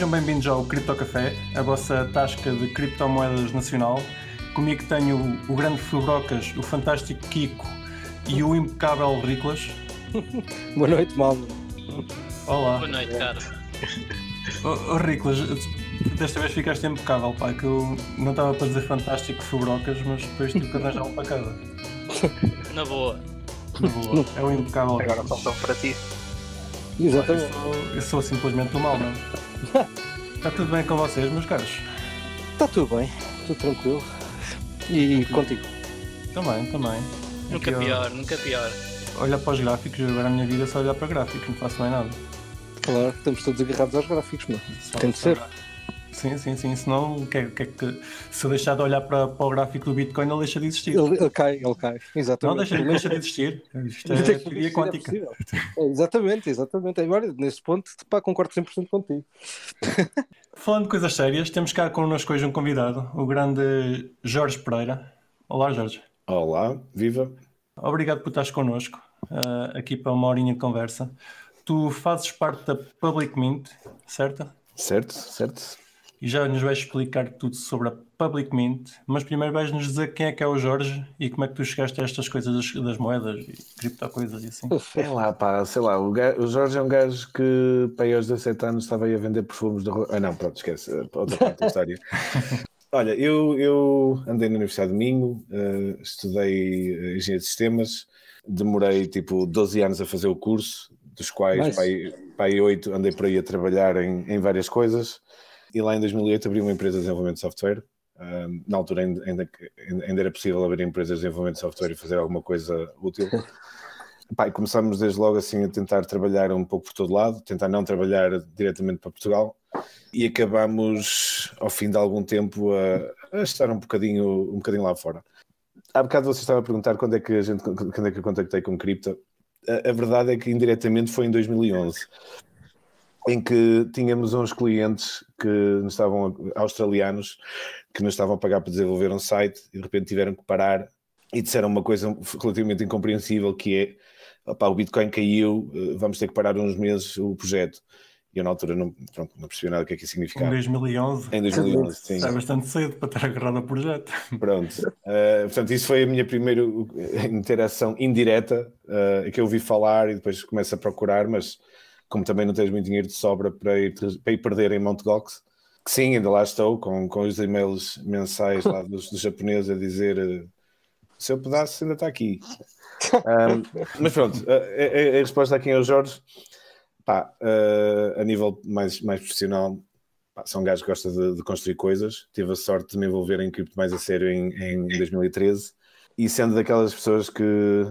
Sejam bem-vindos ao Cripto Café, a vossa tasca de criptomoedas nacional. Comigo tenho o grande Fubrocas, o fantástico Kiko e o impecável Riclas. Boa noite, malta. Olá. Boa noite, cara. Oh, oh, Riclas, desta vez ficaste impecável, pá, que eu não estava para dizer fantástico Fubrocas, mas depois tive que arranjar um para cada. Na boa. Na boa. É o impecável. Agora só são para ti. Eu Exatamente. sou, eu sou simplesmente o mal, não é? Está tudo bem com vocês, meus caros? Está tudo bem, tudo tranquilo. E contigo? Também, também. Nunca Aqui, ó, pior, nunca pior. Olha para os gráficos, agora a minha vida é só olhar para gráficos, não faço mais nada. Claro, estamos todos agarrados aos gráficos, mano. Tem de ser. gráficos. Sim, sim, sim. Senão, o que é, que é que. Se eu deixar de olhar para, para o gráfico do Bitcoin, ele deixa de existir. Ele, ele cai, ele cai. Não, Exatamente. deixa, Pelo menos- deixa de existir. Isto Deixa é de teoria é quântica. possível. É, exatamente, exatamente. Agora, nesse ponto, pá, concordo 100% contigo. Falando de coisas sérias, temos cá connosco hoje um convidado, o grande Jorge Pereira. Olá, Jorge. Olá, viva. Obrigado por estares connosco, ah, aqui para uma horinha de conversa. Tu fazes parte da Public Mint, certo? Certo, certo. E já nos vais explicar tudo sobre a Public Mint, mas primeiro vais-nos dizer quem é que é o Jorge e como é que tu chegaste a estas coisas das, das moedas e criptocoisas e assim. É lá, pá, sei lá, o, ga- o Jorge é um gajo que, para aí aos 17 anos, estava aí a vender perfumes de roupa. Ah, não, pronto, esquece, eh, outra parte da história. Olha, eu, eu andei na Universidade de Minho, eh, estudei eh, Engenharia de Sistemas, demorei tipo 12 anos a fazer o curso, dos quais, aí, para aí 8, andei por aí a trabalhar em, em várias coisas, e lá em 2008 abri uma empresa de desenvolvimento de software. Ah, na altura ainda, ainda, ainda era possível abrir empresas de desenvolvimento de software e fazer alguma coisa útil. Pá, e começámos desde logo assim a tentar trabalhar um pouco por todo lado, tentar não trabalhar diretamente para Portugal e acabámos ao fim de algum tempo a, a estar um bocadinho, um bocadinho lá fora. Há bocado você estava a perguntar quando é que a gente quando é que eu contactei com cripto. A, a verdade é que indiretamente foi em 2011 em que tínhamos uns clientes que nos estavam australianos que nos estavam a pagar para desenvolver um site e de repente tiveram que parar e disseram uma coisa relativamente incompreensível que é opá, o Bitcoin caiu, eh, vamos ter que parar uns meses o projeto. E eu na altura não, pronto, não percebi nada do que é que isso Em significava. 2011, Em 2011, sim. é bastante cedo para estar agarrado ao projeto. Pronto. Uh, portanto, isso foi a minha primeira interação indireta uh, que eu ouvi falar e depois começo a procurar, mas como também não tens muito dinheiro de sobra para ir, para ir perder em Mt. Gox, que sim, ainda lá estou, com, com os e-mails mensais lá dos, dos japoneses a dizer uh, seu pedaço ainda está aqui. Um, mas pronto, a, a- a resposta aqui ao Jorge, pá, uh, a nível mais, mais profissional, pá, sou um gajo que gosta de, de construir coisas. Tive a sorte de me envolver em cripto mais a sério em, em 2013. E sendo daquelas pessoas que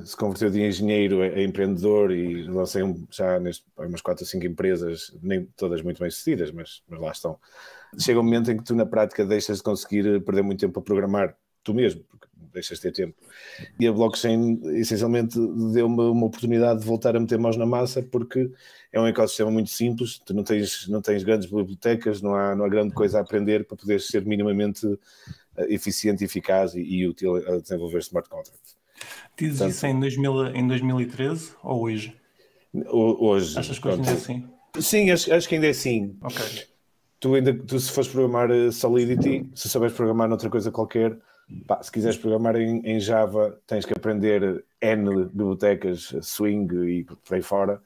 se converteu de engenheiro a, empreendedor e lancei já neste, umas 4 ou 5 empresas, nem todas muito bem sucedidas, mas, mas lá estão. Chega um momento em que tu, na prática, deixas de conseguir perder muito tempo a programar tu mesmo, porque deixas de ter tempo. E a blockchain, essencialmente, deu-me uma oportunidade de voltar a meter mãos na massa, porque é um ecossistema muito simples, tu não tens, não tens grandes bibliotecas, não há, não há grande coisa a aprender para poder ser minimamente eh, eficiente, eficaz e, e útil a desenvolver smart contracts. Dizes Portanto- isso em, 2000, em 2013 ou hoje? Ho- Hoje, Achas que hoje ainda é assim? Sim, acho, acho que ainda é assim. Ok. Tu, ainda, tu se fores programar eh, Solidity, se souberes programar noutra coisa qualquer, pá, se quiseres programar em, em Java, tens que aprender N bibliotecas, Swing e por aí fora.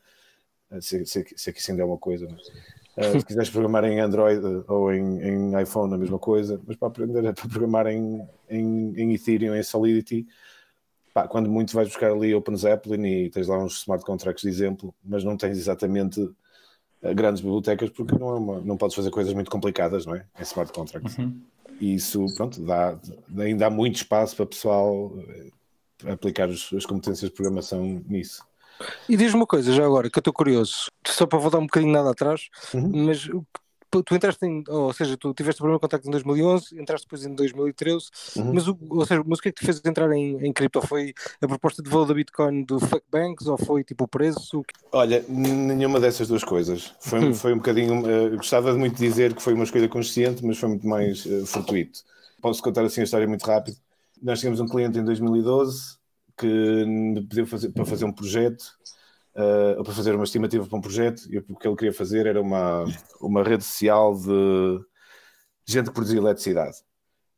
Se, se, se aqui ainda é uma coisa. Mas, eh, se quiseres programar em Android eh, ou em, em iPhone, a mesma coisa. Mas para aprender a programar em, em, em Ethereum, em Solidity, pá, quando muito vais buscar ali Open Zeppelin e tens lá uns smart contracts de exemplo, mas não tens exatamente eh, grandes bibliotecas porque não, é uma- não podes fazer coisas muito complicadas, não é? Em smart contracts. Uhum. E isso, pronto, dá, ainda há muito espaço para o pessoal eh, aplicar os- as competências de programação nisso. E diz-me uma coisa, já agora, que eu estou curioso, só para voltar um bocadinho nada atrás, Uhum. mas tu- entraste em, ou seja, tu tiveste o primeiro contacto em 2011, entraste depois em 2013, Uhum. mas, o, ou seja, mas o que é que te fez entrar em, em cripto? Foi a proposta de valor da Bitcoin do Fuck Banks ou foi tipo o preço? Olha, nenhuma dessas duas coisas. Foi, Hum. foi um bocadinho. eh, gostava de muito dizer que foi uma escolha consciente, mas foi muito mais eh, fortuito. Posso contar assim a história muito rápido. Nós tínhamos um cliente em 2012 que me pediu fazer, para fazer um projeto uh, para fazer uma estimativa para um projeto. E o que ele queria fazer era uma, uma rede social de gente que produzia eletricidade.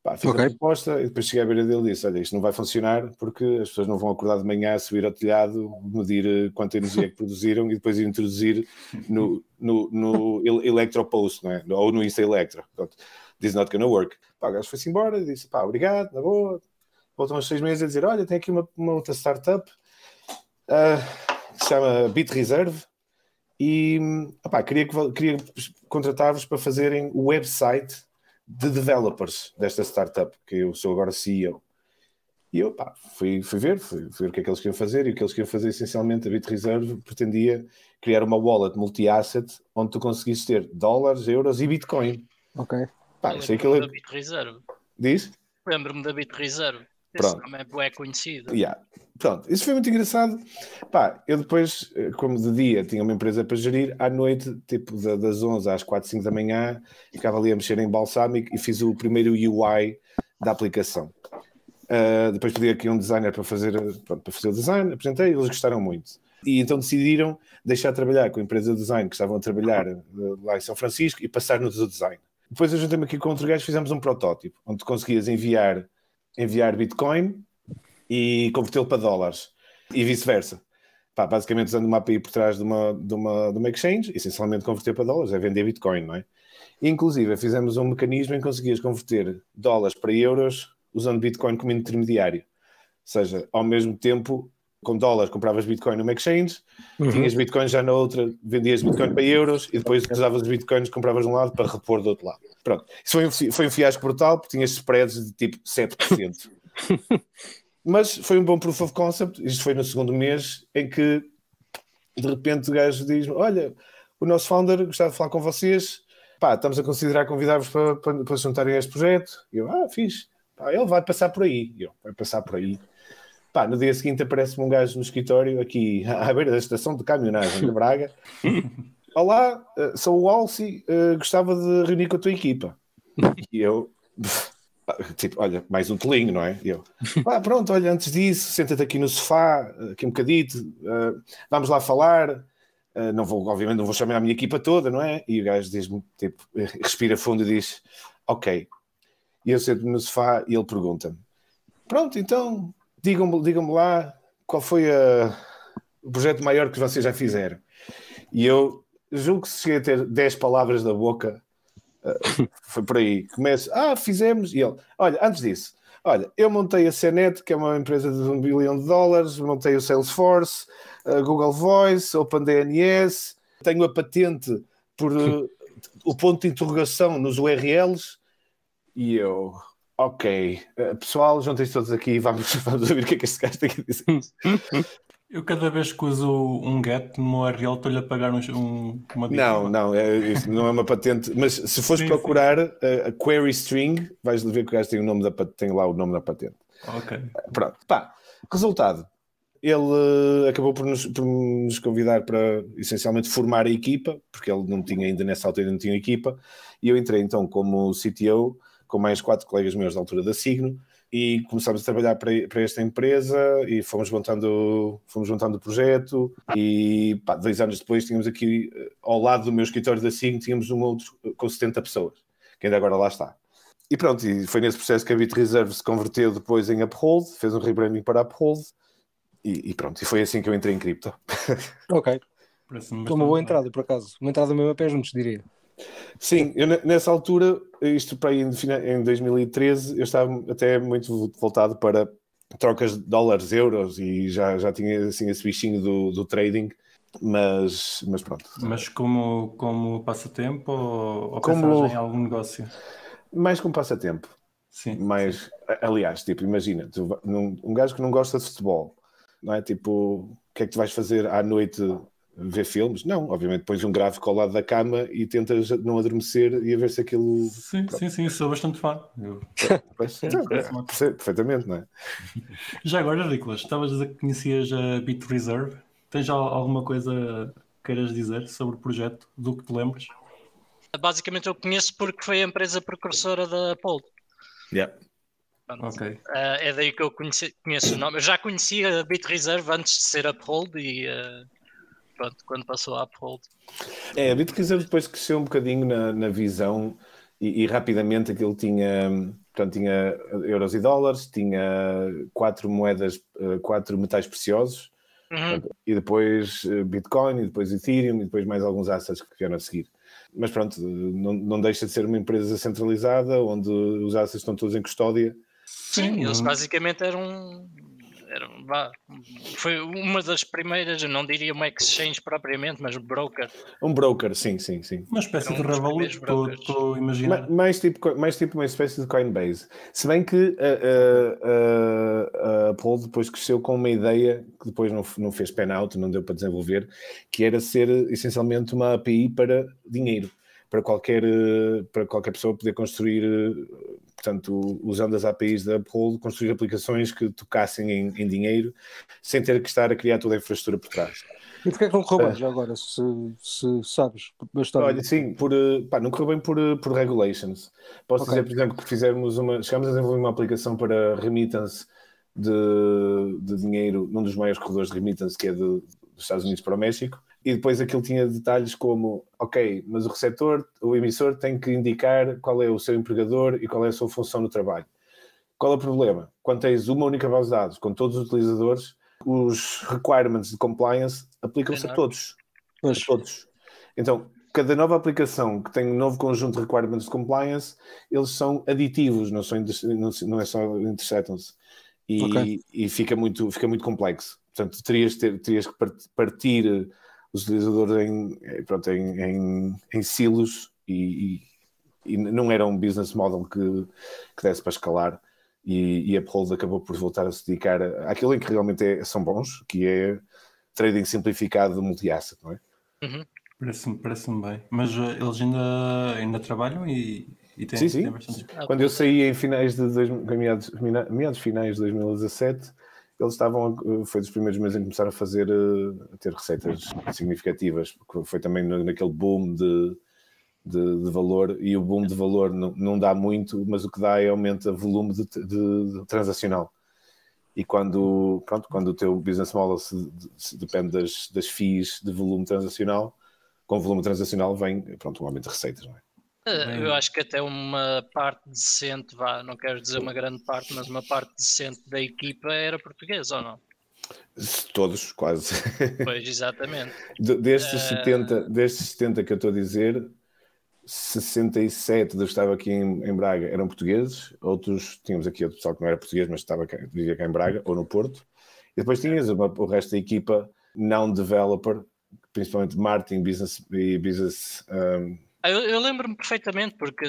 Pá, fiz Ok. a proposta e depois cheguei à beira dele e disse: Olha, isto não vai funcionar porque as pessoas não vão acordar de manhã, subir ao telhado, medir eh, quanta energia é que produziram e depois introduzir no, no, no El- Electropost, não é? ou no Insta Electro. Portanto, this not gonna work. Pá, o gajo foi-se embora e disse: Pá, obrigado, na boa. Voltam uns seis meses a dizer: Olha, tem aqui uma, uma outra startup ah, que se chama Bit Reserve e opá, queria, queria contratar-vos para fazerem o website de developers desta startup, que eu sou agora CEO. E eu pá, fui, fui ver, fui, fui ver o que é que eles queriam fazer, e o que eles queriam fazer essencialmente, a BitReserve pretendia criar uma wallet multi-asset onde tu conseguisses ter dólares, euros e Bitcoin. Ok. Pá, Eu achei que lembro-me ele da Bit Reserve. diz. Lembro-me da Bit Reserve. Esse Pronto. nome é conhecido. Yeah. Pronto, isso foi muito engraçado. Pá, eu depois, eh, como de dia tinha uma empresa para gerir, à noite, tipo da- das 11 às 4, 5 da manhã, ficava ali a mexer em Balsamic e fiz o primeiro UI da aplicação. Uh, depois pedi aqui um designer para fazer, pronto, para fazer o design, apresentei, eles gostaram muito. E então decidiram deixar de trabalhar com a empresa de design que estavam a trabalhar eh, lá em São Francisco e passar-nos o design. Depois eu juntei-me aqui com outro gajo, fizemos um protótipo, onde conseguias enviar, enviar Bitcoin e convertê-lo para dólares e vice-versa. Basicamente usando uma API por trás de uma, de, uma, de uma exchange, essencialmente converter para dólares, é vender Bitcoin, não é? Inclusive, fizemos um mecanismo em que conseguias converter dólares para euros usando Bitcoin como intermediário. Ou seja, ao mesmo tempo, com dólares compravas Bitcoin numa exchange, Uhum. tinhas Bitcoin já na outra, vendias Bitcoin para euros e depois usavas os Bitcoins, compravas de um lado para repor do outro lado. Pronto. Isso foi um, foi um fiasco brutal, porque tinhas spreads de tipo 7%. Mas foi um bom proof of concept. Isto foi no segundo mês em que de repente o gajo diz: Olha, o nosso founder gostava de falar com vocês. Pá, estamos a considerar convidar-vos para, para, para juntarem a este projeto. E eu, ah. Pá, ele vai passar por aí. E eu, vai passar por aí. Pá, no dia seguinte aparece-me um gajo no escritório, aqui à beira da estação de caminhonagem de Braga. Olá, eh, sou o Alci, eh, gostava de reunir com a tua equipa. E eu, tipo, olha, mais um telinho, não é? E eu, ah, pronto, olha, antes disso, senta-te aqui no sofá, aqui um bocadito, eh, vamos lá falar. Eh, não vou, obviamente, não vou chamar a minha equipa toda, não é? E o gajo diz-me, tipo, respira fundo e diz, ok. E eu sento-me no sofá e ele pergunta-me, pronto, então, digam-me digam lá qual foi a- o projeto maior que vocês já fizeram. E eu julgo que se cheguei a ter 10 palavras da boca, uh, foi por aí. Começo, ah, fizemos. E ele, olha, antes disso, olha, eu montei a CNET, que é uma empresa de um bilhão de dólares, montei o Salesforce, a Google Voice, OpenDNS, tenho a patente por uh, o ponto de interrogação nos URLs. E eu, ok, uh, pessoal, juntem-se todos aqui e vamos, vamos ouvir o que é que este gajo tem a dizer. Eu cada vez que uso um get no URL estou-lhe a pagar um, um, uma Não, não, é, isso não é uma patente. Mas se fores Sim, procurar uh, a query string, vais ver que o gajo tem, o nome da, tem lá o nome da patente. Ok. Pronto, pá, resultado. Ele acabou por nos, por nos convidar para essencialmente formar a equipa, porque ele não tinha ainda nessa altura não tinha equipa, e eu entrei então como CTO com mais quatro colegas meus da altura da Signo e começámos a trabalhar para, para esta empresa e fomos montando, fomos montando o projeto e pá, dois anos depois tínhamos aqui eh, ao lado do meu escritório da Signo tínhamos um outro eh, com 70 pessoas, que ainda agora lá está. E pronto, e foi nesse processo que a BitReserve se converteu depois em Uphold, fez um rebranding para Uphold e, e pronto, e foi assim que eu entrei em cripto. Ok. Foi uma boa entrada, por acaso. Uma entrada mesmo a pé juntos, diria. Sim, eu ne- nessa altura, isto para aí em fina- em 2013, eu estava até muito voltado para trocas de dólares, euros e já, já tinha assim esse bichinho do, do trading, mas, mas pronto. Mas como, como passatempo ou, ou Como- em algum negócio? Mais como passatempo. Sim. Mas, a- aliás, tipo, imagina, tu num- um gajo que não gosta de futebol, não é? Tipo, o que é que tu vais fazer à noite? Ver filmes? Não, obviamente pões um gráfico ao lado da cama e tentas não adormecer e a ver se aquilo. Sim, sim, sim, sou bastante fã. Eu- é, perfeitamente, não é? Já agora, Nicolas, estavas a dizer que conhecias a Bit Reserve. Tens al- alguma coisa que queiras dizer sobre o projeto, do que te lembres? Basicamente eu conheço porque foi a empresa precursora da Apple. Yeah. Pronto. Ok. Ah, é daí que eu conheci- conheço o nome. Eu já conhecia a Bit Reserve antes de ser Uphold e, ah, pronto, quando passou a Uphold. É, a Bitcoin depois cresceu um bocadinho na, na visão e, e, rapidamente aquilo tinha, portanto, tinha euros e dólares, tinha quatro moedas, eh, quatro metais preciosos, uhum. e depois eh, Bitcoin, e depois Ethereum, e depois mais alguns assets que vieram a seguir. Mas pronto, não, não deixa de ser uma empresa centralizada, onde os assets estão todos em custódia. Sim, eles basicamente eram era, foi uma das primeiras, eu não diria uma exchange propriamente, mas um broker. Um broker, sim, sim, sim. Uma espécie um de Revolut, estou a imaginar. Mais, mais, tipo, mais tipo uma espécie de Coinbase. Se bem que a, a, a, a depois cresceu com uma ideia que depois não, não fez pen-out, não deu para desenvolver, que era ser essencialmente uma API para dinheiro para qualquer, para qualquer pessoa poder construir portanto, usando as APIs da Uphold, construir aplicações que tocassem em, em, dinheiro sem ter que estar a criar toda a infraestrutura por trás. E porquê é que não correu bem já agora, se, se sabes? Bastante. Olha, sim, por, eh, pá, não correu bem por, eh, por regulations. Posso okay. dizer, por exemplo, que fizemos uma, chegamos a desenvolver uma aplicação para remittance de, de dinheiro num dos maiores corredores de remittance, que é de, dos Estados Unidos para o México, e depois aquilo tinha detalhes como, ok, mas o receptor, o emissor tem que indicar qual é o seu empregador e qual é a sua função no trabalho. Qual é o problema? Quando tens uma única base de dados com todos os utilizadores, os requirements de compliance aplicam-se a todos. A todos. Então, cada nova aplicação que tem um novo conjunto de requirements de compliance, eles são aditivos, não, são, não é só interceptam-se. E, okay. e, fica, muito, fica muito complexo. Portanto, terias, ter, terias que partir os utilizadores em, eh, pronto, em, em, em silos e, e, e, não era um business model que, que desse para escalar e, e a Uphold acabou por voltar a se dedicar àquilo em que realmente é, são bons, que é trading simplificado de multi-asset, não é? Uhum. Parece-me parece bem. Mas uh, eles ainda, ainda trabalham e, e têm, sim, sim. Têm bastante... Quando eu saí em finais de dois, meados, meados finais de 2017 eles estavam, foi dos primeiros meses em que começaram a fazer, eh, a ter receitas significativas, porque foi também naquele boom de, de, de valor, e o boom de valor não, não, dá muito, mas o que dá é aumenta o volume de, de transacional. E quando, pronto, quando o teu business model se, se depende das, das FIIs de volume transacional, com volume transacional vem pronto, um aumento de receitas, não é? Eh, eu acho que até uma parte decente, vá, não quero dizer uma grande parte, mas uma parte decente da equipa era portuguesa ou não? Todos, quase. Pois, exatamente. destes, uh... 70, destes 70 que eu estou a dizer, 67 dos que estava aqui em, em, Braga eram portugueses, outros, tínhamos aqui outro pessoal que não era português, mas estava cá, vivia cá em Braga ou no Porto, e depois tinhas uma, o resto da equipa não developer, principalmente marketing business e business um, eu, eu lembro-me perfeitamente, porque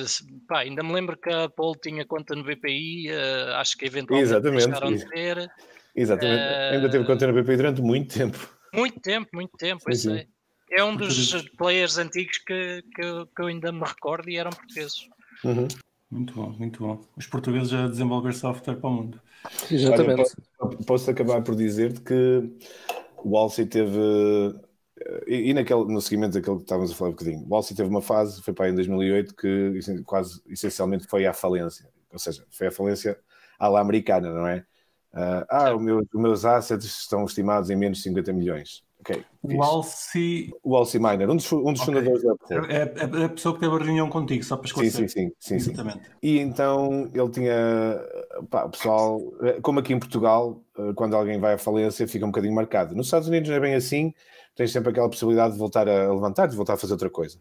pá, ainda me lembro que a Paul tinha conta no BPI, uh, eh, acho que eventualmente Exatamente. deixaram de ter. Exatamente, uh, ainda teve conta no BPI durante muito tempo. Muito tempo, muito tempo, sim, sim. É um dos players antigos que, que, eu, que eu ainda me recordo e eram portugueses. Uhum. Muito bom, muito bom. Os portugueses já desenvolver software para o mundo. Exatamente. Olha, posso, posso, acabar por dizer que o Alcy teve e, e naquele, no seguimento daquilo que estávamos a falar um bocadinho, o Alci teve uma fase, foi para aí em 2008, que quase essencialmente foi à falência, ou seja, foi à falência à la americana, não é? Uh, ah, o meu, os meus assets estão estimados em menos de 50 milhões. Okay, o Alci. O Alci Miner, um dos, um dos okay. fundadores da Apple. É, é, a pessoa que teve a reunião contigo, só para esclarecer. Sim, sim, sim. sim, sim. E então ele tinha. Pá, o pessoal, como aqui em Portugal, eh, quando alguém vai à falência, fica um bocadinho marcado. Nos Estados Unidos não é bem assim, tens sempre aquela possibilidade de voltar a levantar, de voltar a fazer outra coisa.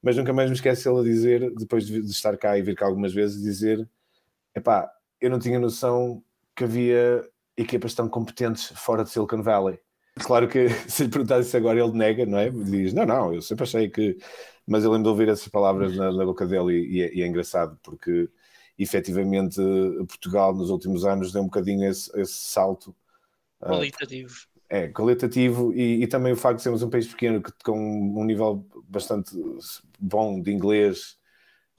Mas nunca mais me esquece ele a dizer, depois de estar cá e vir cá algumas vezes, dizer: epá, eu não tinha noção que havia equipas tão competentes fora de Silicon Valley. Claro que se lhe perguntasse isso agora, ele nega, não é? Diz: não, não, eu sempre achei que. Mas eu lembro de ouvir essas palavras na, na boca dele e, e, é, e, é, engraçado, porque efetivamente Portugal nos últimos anos deu um bocadinho esse, esse salto ah, qualitativo. É, qualitativo e, e, também o facto de sermos um país pequeno que, com um nível bastante bom de inglês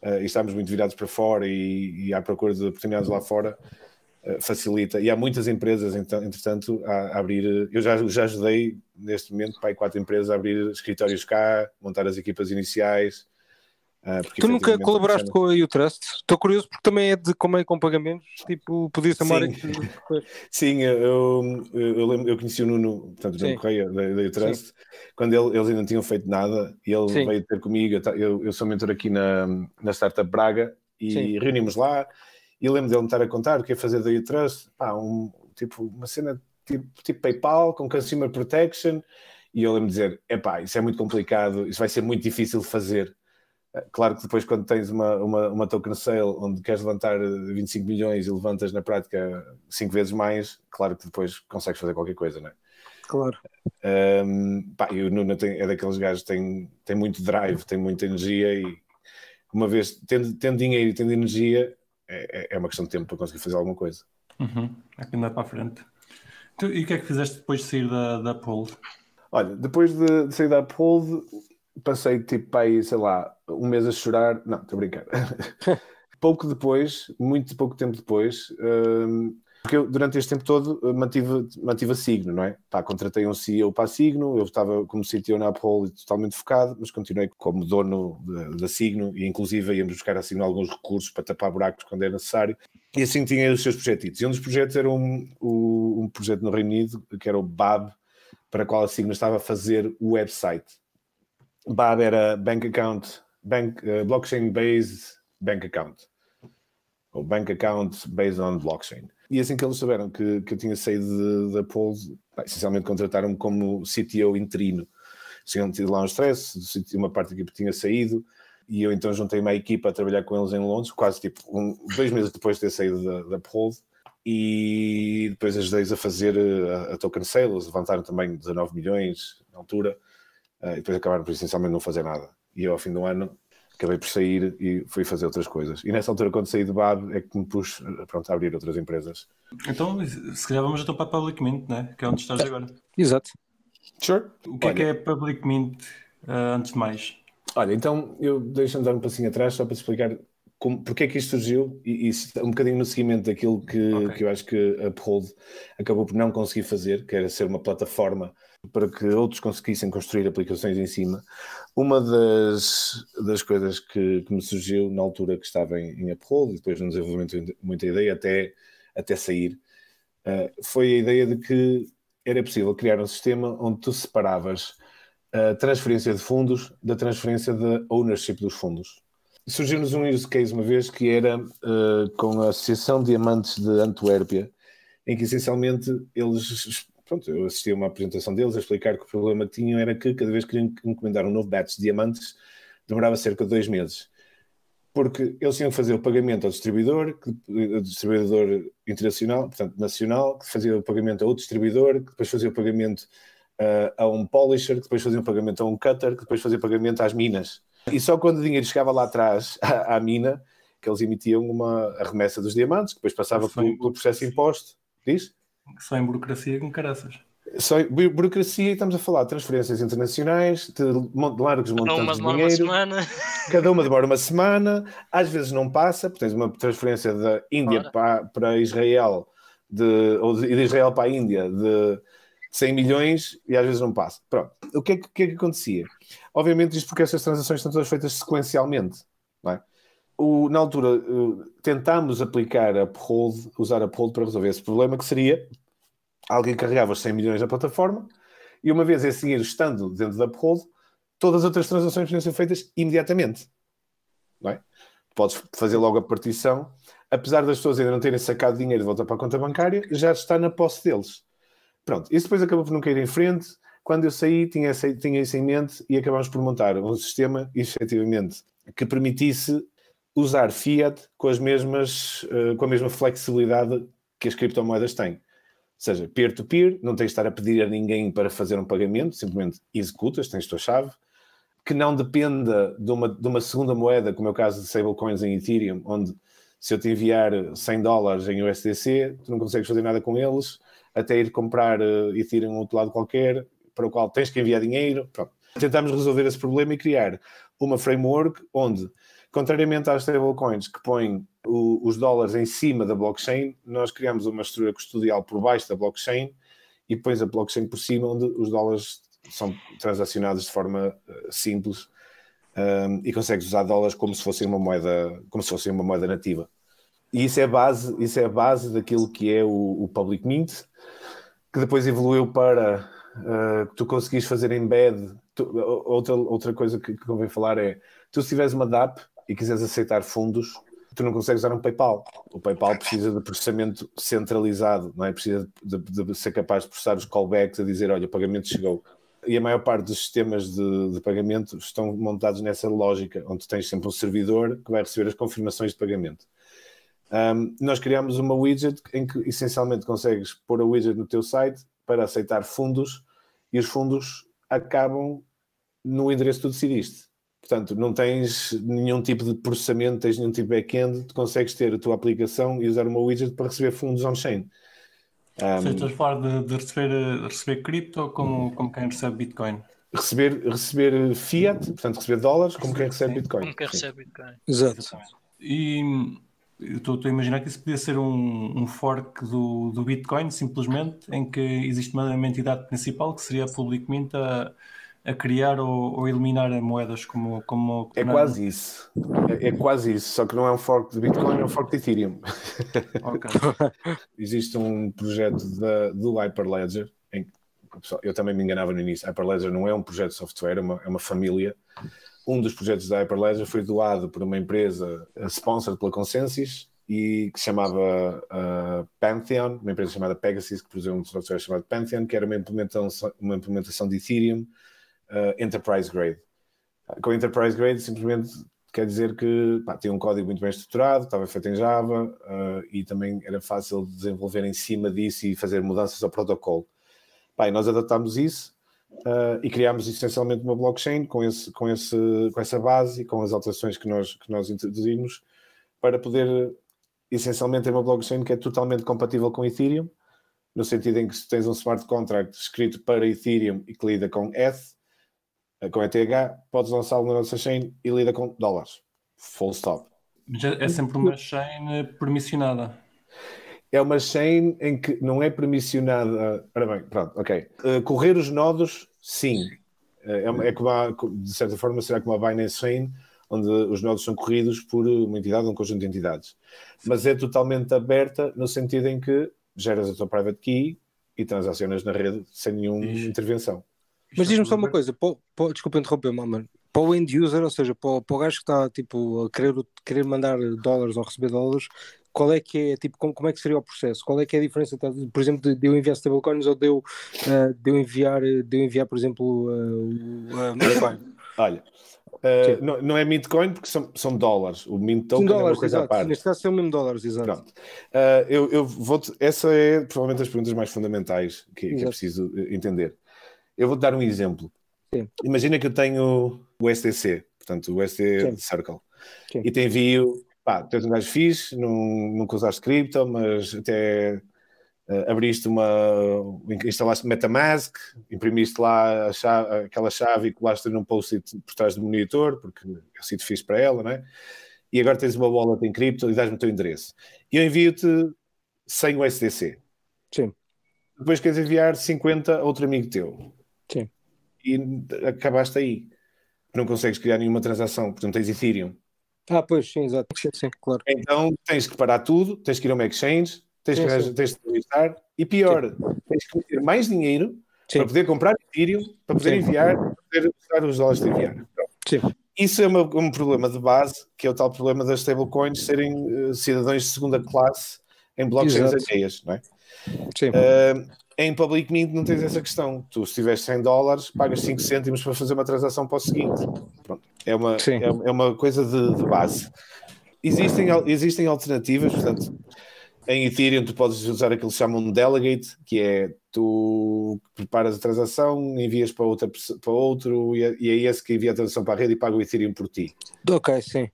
uh, e estamos muito virados para fora e, e à procura de oportunidades lá fora uh, facilita. E há muitas empresas, entretanto, a, a, abrir. Eu já, já ajudei neste momento para quatro empresas a abrir escritórios cá, montar as equipas iniciais. Uh, Tu nunca efetivamente colaboraste com a U-Trust? Estou curioso porque também é de como é com pagamentos, tipo, podia chamar Sim. aqui. Sim, eu, eu, lembro, eu conheci o Nuno, portanto, o Nuno Sim. Correia, da, da U-Trust, quando ele- eles ainda não tinham feito nada, e ele Sim. veio ter comigo, eu eu, sou mentor aqui na, na Startup Braga, e Sim. reunimos lá, e lembro dele me estar a contar o que ia fazer da U-Trust, pá, um, tipo, uma cena tipo, tipo PayPal, com Consumer Protection, e eu lembro de dizer, epá, isso é muito complicado, isso vai ser muito difícil de fazer. Claro que depois quando tens uma, uma, uma token sale onde queres levantar eh, 25 milhões e levantas na prática 5 vezes mais, claro que depois consegues fazer qualquer coisa, não é? Claro. Um, pá, e o Nuno tem- é daqueles gajos que tem, tem muito drive, tem muita energia e uma vez tendo, tendo dinheiro e tendo energia é, é- é uma questão de tempo para conseguir fazer alguma coisa. Uhum. É que andar para a frente. Tu, e o que é que fizeste depois de sair da, da Pole? Olha, depois de, de sair da Uphold, passei tipo para aí, sei lá, um mês a chorar. Não, estou a brincar. pouco depois, muito pouco tempo depois, hum, porque eu durante este tempo todo eh, mantive, mantive a Signo, não é? Pá, contratei um CEO para a Signo, eu estava como CTO na Uphold totalmente focado, mas continuei como dono da, Signo e inclusive íamos buscar a Signo alguns recursos para tapar buracos quando era necessário. E assim tinha os seus projetos. E um dos projetos era um, um, um projeto no Reino Unido, que era o BAB, para a qual a Sigma estava a fazer o website. BAB era Bank Account, bank, eh, Blockchain Based Bank Account. Ou Bank Account Based on Blockchain. E assim que eles souberam que, que eu tinha saído da Pulse, essencialmente contrataram-me como CTO interino. Tinham tido lá um stress, uma parte da equipe tinha saído, e eu então juntei-me à equipa a trabalhar com eles em Londres, quase tipo um, dois meses depois de ter saído da, da e depois ajudei-os a fazer eh, a, a token sale, eles levantaram também 19 milhões na altura, e depois acabaram por essencialmente não fazer nada. E eu, ao fim do ano, acabei por sair e fui fazer outras coisas. E nessa altura, quando saí do BAB, é que me pus eh, pronto, a abrir outras empresas. Então, se calhar vamos então para Public Mint, né? que é onde estás agora. Exato. Sure. O que é Olha. que é Public Mint, ah, antes de mais? Olha, então eu deixo-me dar um passinho atrás só para explicar como, porque é que isto surgiu e, e um bocadinho no seguimento daquilo que, Ok. que eu acho que a Uphold acabou por não conseguir fazer, que era ser uma plataforma para que outros conseguissem construir aplicações em cima. Uma das, das coisas que, que me surgiu na altura que estava em, em Uphold e depois no desenvolvimento de muita ideia até, até sair, eh, foi a ideia de que era possível criar um sistema onde tu separavas a transferência de fundos da transferência de ownership dos fundos. Surgiu-nos um use case uma vez que era eh, com a Associação Diamantes de Antuérpia, em que essencialmente eles, pronto, eu assisti a uma apresentação deles a explicar que o problema que tinham era que cada vez que queriam encomendar um novo batch de diamantes demorava cerca de dois meses. Porque eles tinham que fazer o pagamento ao distribuidor, que, ao distribuidor internacional, portanto nacional, que fazia o pagamento a outro distribuidor, que depois fazia o pagamento uh, a um polisher, que depois fazia um pagamento a um cutter, que depois fazia pagamento às minas. E só quando o dinheiro chegava lá atrás à, à mina, que eles emitiam uma a remessa dos diamantes, que depois passava pelo, pelo processo imposto. Diz? Só em burocracia com caraças. Só bu- burocracia, estamos a falar de transferências internacionais, de, largos Não, montantes de demora uma dinheiro. semana. Cada uma demora uma semana, às vezes não passa, porque tens uma transferência da Índia para, para Israel, de, ou de, de Israel para a Índia, de 100 milhões, e às vezes não passa. Pronto. O que é que, o que, é que acontecia? Obviamente, isto porque estas transações estão todas feitas sequencialmente. Não é? O, na altura, eh, tentámos aplicar a Uphold, usar a Uphold para resolver esse problema, que seria alguém carregava os 100 milhões na plataforma e uma vez esse dinheiro estando dentro da Uphold, todas as outras transações podiam ser feitas imediatamente. Não é? Podes fazer logo a partição. Apesar das pessoas ainda não terem sacado dinheiro de volta para a conta bancária, já está na posse deles. Pronto, isso depois acabou por não cair em frente. Quando eu saí, tinha, tinha isso em mente e acabámos por montar um sistema, efetivamente, que permitisse usar fiat com, as mesmas, eh, com a mesma flexibilidade que as criptomoedas têm. Ou seja, peer-to-peer, não tens de estar a pedir a ninguém para fazer um pagamento, simplesmente executas, tens a tua chave, que não dependa de uma, de uma segunda moeda, como é o caso de stablecoins em Ethereum, onde se eu te enviar 100 dólares em USDC, tu não consegues fazer nada com eles, até ir comprar eh, Ethereum a outro lado qualquer, para o qual tens que enviar dinheiro. Pronto. Tentámos resolver esse problema e criar uma framework onde, contrariamente às stablecoins que põem o- os dólares em cima da blockchain, nós criamos uma estrutura custodial por baixo da blockchain e depois a blockchain por cima, onde os dólares são transacionados de forma eh, simples um, e consegues usar dólares como se fosse uma moeda, como se fosse uma moeda nativa. E isso é a base, isso é base daquilo que é o, o Public Mint, que depois evoluiu para uh, tu conseguires fazer embed. Tu, outra, outra coisa que, que convém falar é: tu se tiveres uma DAP e quiseres aceitar fundos, tu não consegues usar um PayPal. O PayPal precisa de processamento centralizado, não é? Precisa de, de, ser capaz de processar os callbacks a dizer: olha, o pagamento chegou. E a maior parte dos sistemas de, de, pagamento estão montados nessa lógica, onde tens sempre um servidor que vai receber as confirmações de pagamento. Um, nós criamos uma widget em que essencialmente consegues pôr a widget no teu site para aceitar fundos e os fundos acabam no endereço que tu decidiste. Portanto, não tens nenhum tipo de processamento, tens nenhum tipo de back-end, tu consegues ter a tua aplicação e usar uma widget para receber fundos on-chain. Um, estás a falar de, de, receber, receber cripto como, como quem recebe Bitcoin? Receber, receber fiat, portanto, receber dólares, como quem recebe Bitcoin. Como quem recebe Bitcoin. Exato. E estou a imaginar que isso podia ser um, um fork do, do Bitcoin, simplesmente, em que existe uma, uma entidade principal que seria a Public Mint a a criar ou, ou eliminar moedas como. como é quase isso. É, é, quase isso, só que não é um fork de Bitcoin, é um fork de Ethereum. Okay. Existe um projeto da, do Hyperledger, em, eu também me enganava no início. Hyperledger não é um projeto de software, é uma, é uma família. Um dos projetos da Hyperledger foi doado por uma empresa eh, sponsored pela Consensus e que se chamava uh, Pantheon, uma empresa chamada Pegasus, que produziu um software chamado Pantheon, que era uma implementação, uma implementação de Ethereum uh, enterprise grade. Com enterprise grade simplesmente quer dizer que pá, tem um código muito bem estruturado, estava feito em Java uh, e também era fácil de desenvolver em cima disso e fazer mudanças ao protocolo. Pá, nós adotámos isso uh, e criámos essencialmente uma blockchain com, esse, com, esse, com essa base e com as alterações que nós, que nós introduzimos para poder essencialmente ter uma blockchain que é totalmente compatível com Ethereum, no sentido em que se tens um smart contract escrito para Ethereum e que lida com ETH, com ETH, podes lançá-lo na nossa chain e lida com dólares. Full stop. Mas é, é sempre uma chain permissionada. É uma chain em que não é permissionada. Ora bem, pronto, ok. Uh, correr os nodos, sim. Uh, é, uma, é como a, de certa forma, será como a Binance Chain, onde os nodos são corridos por uma entidade, um conjunto de entidades. Mas é totalmente aberta no sentido em que geras a tua private key e transacionas na rede sem nenhuma intervenção. Mas diz-me só uma coisa, desculpa interromper, mano. Para o end user, ou seja, para, para o gajo que está tipo, a querer, querer mandar dólares ou receber dólares, qual é que é, tipo, como, como é que seria o processo? Qual é que é a diferença, por exemplo, de, eu enviar stablecoins ou de eu, uh, de eu, enviar, de eu enviar, por exemplo, uh, uh, Bitcoin? Olha, uh, não, não, é Bitcoin porque são, são dólares. O Mint Token dólares, é uma coisa exato. à parte. Neste caso são mesmo dólares, exato. Eu, eu vou essa é provavelmente das perguntas mais fundamentais que, que é preciso entender. Eu vou-te dar um exemplo. Sim. Imagina que eu tenho o STC, portanto, o ST Sim. Circle, Sim. e te envio, pá, tens um gajo fixe, nunca usaste cripto, mas até uh, abriste uma, instalaste Metamask, imprimiste lá chave, aquela chave e colaste num post-it por trás do monitor, porque é o sítio fixe para ela, não é? E agora tens uma wallet em cripto e dás-me o teu endereço. E eu envio-te 100 USDC. Sim. Depois queres enviar 50 a outro amigo teu. E acabaste aí. Não consegues criar nenhuma transação, porque não tens Ethereum. Ah, pois, sim, exato. Sim, sim, claro. Então tens que parar tudo, tens que ir a uma exchange, tens sim, que tens registrar e pior, sim. tens que ter mais dinheiro para poder comprar Ethereum, para poder enviar, para poder usar os dólares de enviar. Sim. Isso é uma, um problema de base, que é o tal problema das stablecoins serem uh, cidadãos de segunda classe em blockchains alheias, não é? Sim. Uh, em Public Mint não tens essa questão. Tu, se tiveres 100 dólares, pagas 5 cêntimos para fazer uma transação para o seguinte. Pronto. É, uma, é, é, uma coisa de, de, base. Existem, existem alternativas, portanto, em Ethereum tu podes usar aquilo que chamam de delegate, que é tu preparas a transação, envias para, outra, para outro e é, e é esse que envia a transação para a rede e paga o Ethereum por ti. Ok, sim.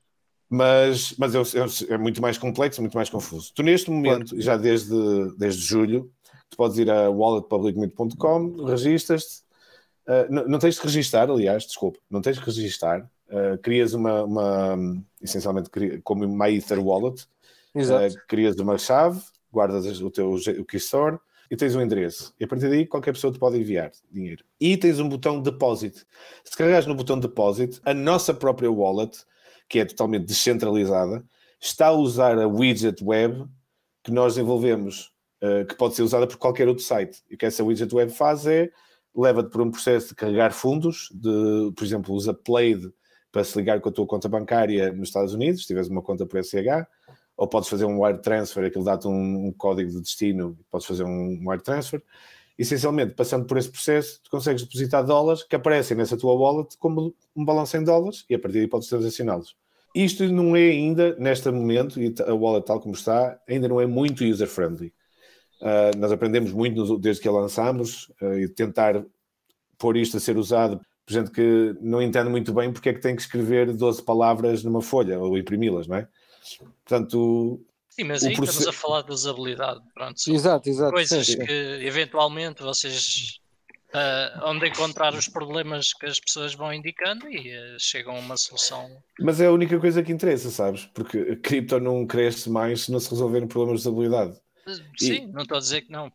Mas, mas é, é, é muito mais complexo, muito mais confuso. Tu, neste momento, claro. já desde, desde julho, tu podes ir a walletpublicment.com, registas-te, uh, não, não, tens de registar, aliás, desculpa, não tens de registar, uh, crias uma, uma essencialmente como uma Ether Wallet, uh, crias uma chave, guardas o teu o keystore, e tens um endereço. E a partir daí qualquer pessoa te pode enviar dinheiro. E tens um botão deposit. Se carregares no botão deposit, a nossa própria wallet, que é totalmente descentralizada, está a usar a widget web que nós desenvolvemos, uh, que pode ser usada por qualquer outro site. E o que essa widget web faz é leva-te por um processo de carregar fundos, de, por exemplo, usa Plaid para se ligar com a tua conta bancária nos Estados Unidos, se tiveres uma conta por SH, ou podes fazer um wire transfer, aquilo dá-te um, um, código de destino, podes fazer um wire transfer. Essencialmente, passando por esse processo, tu consegues depositar dólares que aparecem nessa tua wallet como um balanço em dólares e a partir daí podes transacioná-los. Isto não é ainda, neste momento, e a wallet tal como está, ainda não é muito user-friendly. Uh, nós aprendemos muito desde que a lançámos uh, e tentar pôr isto a ser usado por gente que não entende muito bem porque é que tem que escrever 12 palavras numa folha ou imprimi-las, não é? Portanto. Sim, mas aí estamos a falar de usabilidade. Pronto, exato, exato. Coisas sim, sim. que eventualmente vocês uh, onde encontrar os problemas que as pessoas vão indicando e uh, chegam a uma solução. Mas é a única coisa que interessa, sabes? Porque a cripto não cresce mais se não se resolverem problemas de usabilidade. Sim, e... não estou a dizer que não.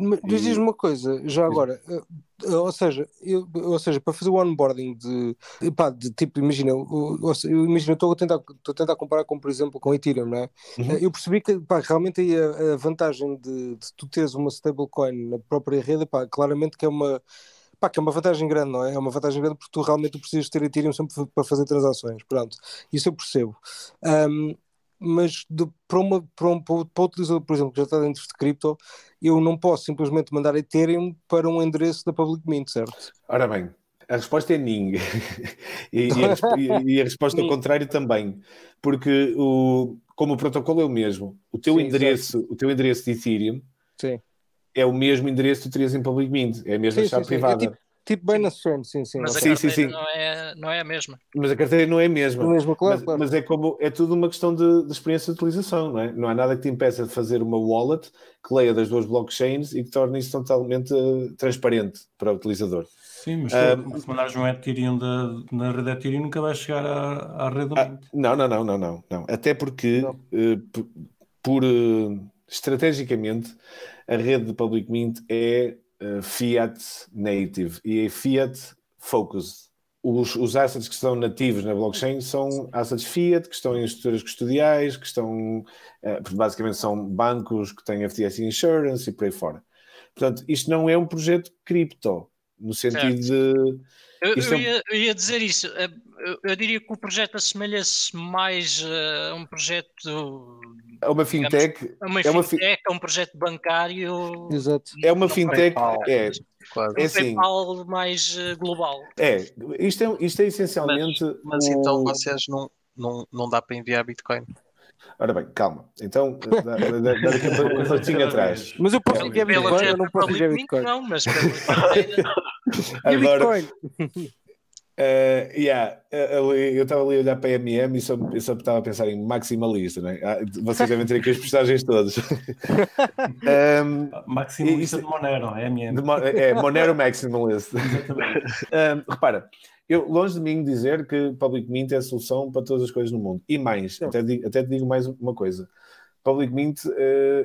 Mas diz-me uma coisa, já agora, eh, eh, ou seja, eu, ou seja, para fazer o onboarding de, pá, de tipo, imagina, eu, eu imagina, estou a tentar, estou a tentar comparar com, por exemplo, com Ethereum, não é? Uhum. Eh, eu percebi que, pá, realmente aí a, a vantagem de, de, tu teres uma stablecoin na própria rede, pá, claramente que é uma, pá, que é uma vantagem grande, não é? É uma vantagem grande porque tu realmente precisas ter Ethereum sempre para fazer transações, pronto, isso eu percebo. Um, mas de, para, uma, para, um, para o utilizador, por exemplo, que já está dentro de cripto, eu não posso simplesmente mandar Ethereum para um endereço da Public Mint, certo? Ora bem, a resposta é ning. e, e, a, e, a, resposta ao contrário também. Porque o, como o protocolo é o mesmo, o teu, Sim, endereço, o teu endereço de Ethereum Sim. é o mesmo endereço que tu terias em Public Mint, é a mesma chave é privada. É tipo, Tipo bem na Chain, sim, sim. Mas sim, a carteira sim, sim. Não, é, não é a mesma. Mas a carteira não é a mesma. É mesmo, claro, mas, claro. mas, é como é tudo uma questão de, de, experiência de utilização, não é? Não há nada que te impeça de fazer uma wallet que leia das duas blockchains e que torne isso totalmente uh, transparente para o utilizador. Sim, mas um, se mandares um Ethereum da, na rede Ethereum nunca vais chegar à, à rede do ah, Não, não, não, não, não, não. Até porque não. Uh, por, por uh, estrategicamente a rede de Public Mint é Fiat native e Fiat focused. Os, os assets que estão nativos na blockchain são assets fiat, que estão em estruturas custodiais, que estão, eh, basicamente são bancos que têm FDIC Insurance e por aí fora. Portanto, isto não é um projeto cripto, no sentido certo. de. Eu, eu, é... ia, eu, ia, dizer isso. Eh, eu, eu diria que o projeto assemelha-se mais a um projeto. É uma fintech. Digamos, uma é uma fintech, é um projeto bancário. Exato. É uma fintech. É, Quase. É assim, PayPal mais eh, global. É, isto é, isto é essencialmente. Mas, mas o... então vocês não, não, não dá para enviar Bitcoin? Ora bem, calma. Então, dá aqui um pouquinho atrás. Mas eu posso enviar Bitcoin, eu não posso enviar Bitcoin. Não, mas Agora, Uh, yeah, uh, eu estava ali a olhar para a MM e só, eu só estava a pensar em maximalista, né? Ah, vocês devem ter aqui as postagens todas. um, maximalista isso, de Monero, é MM. é, Monero Maximalist. um, repara, eu, longe de mim dizer que Public Mint é a solução para todas as coisas no mundo. E mais, até, digo, até te digo mais uma coisa. Public Mint uh,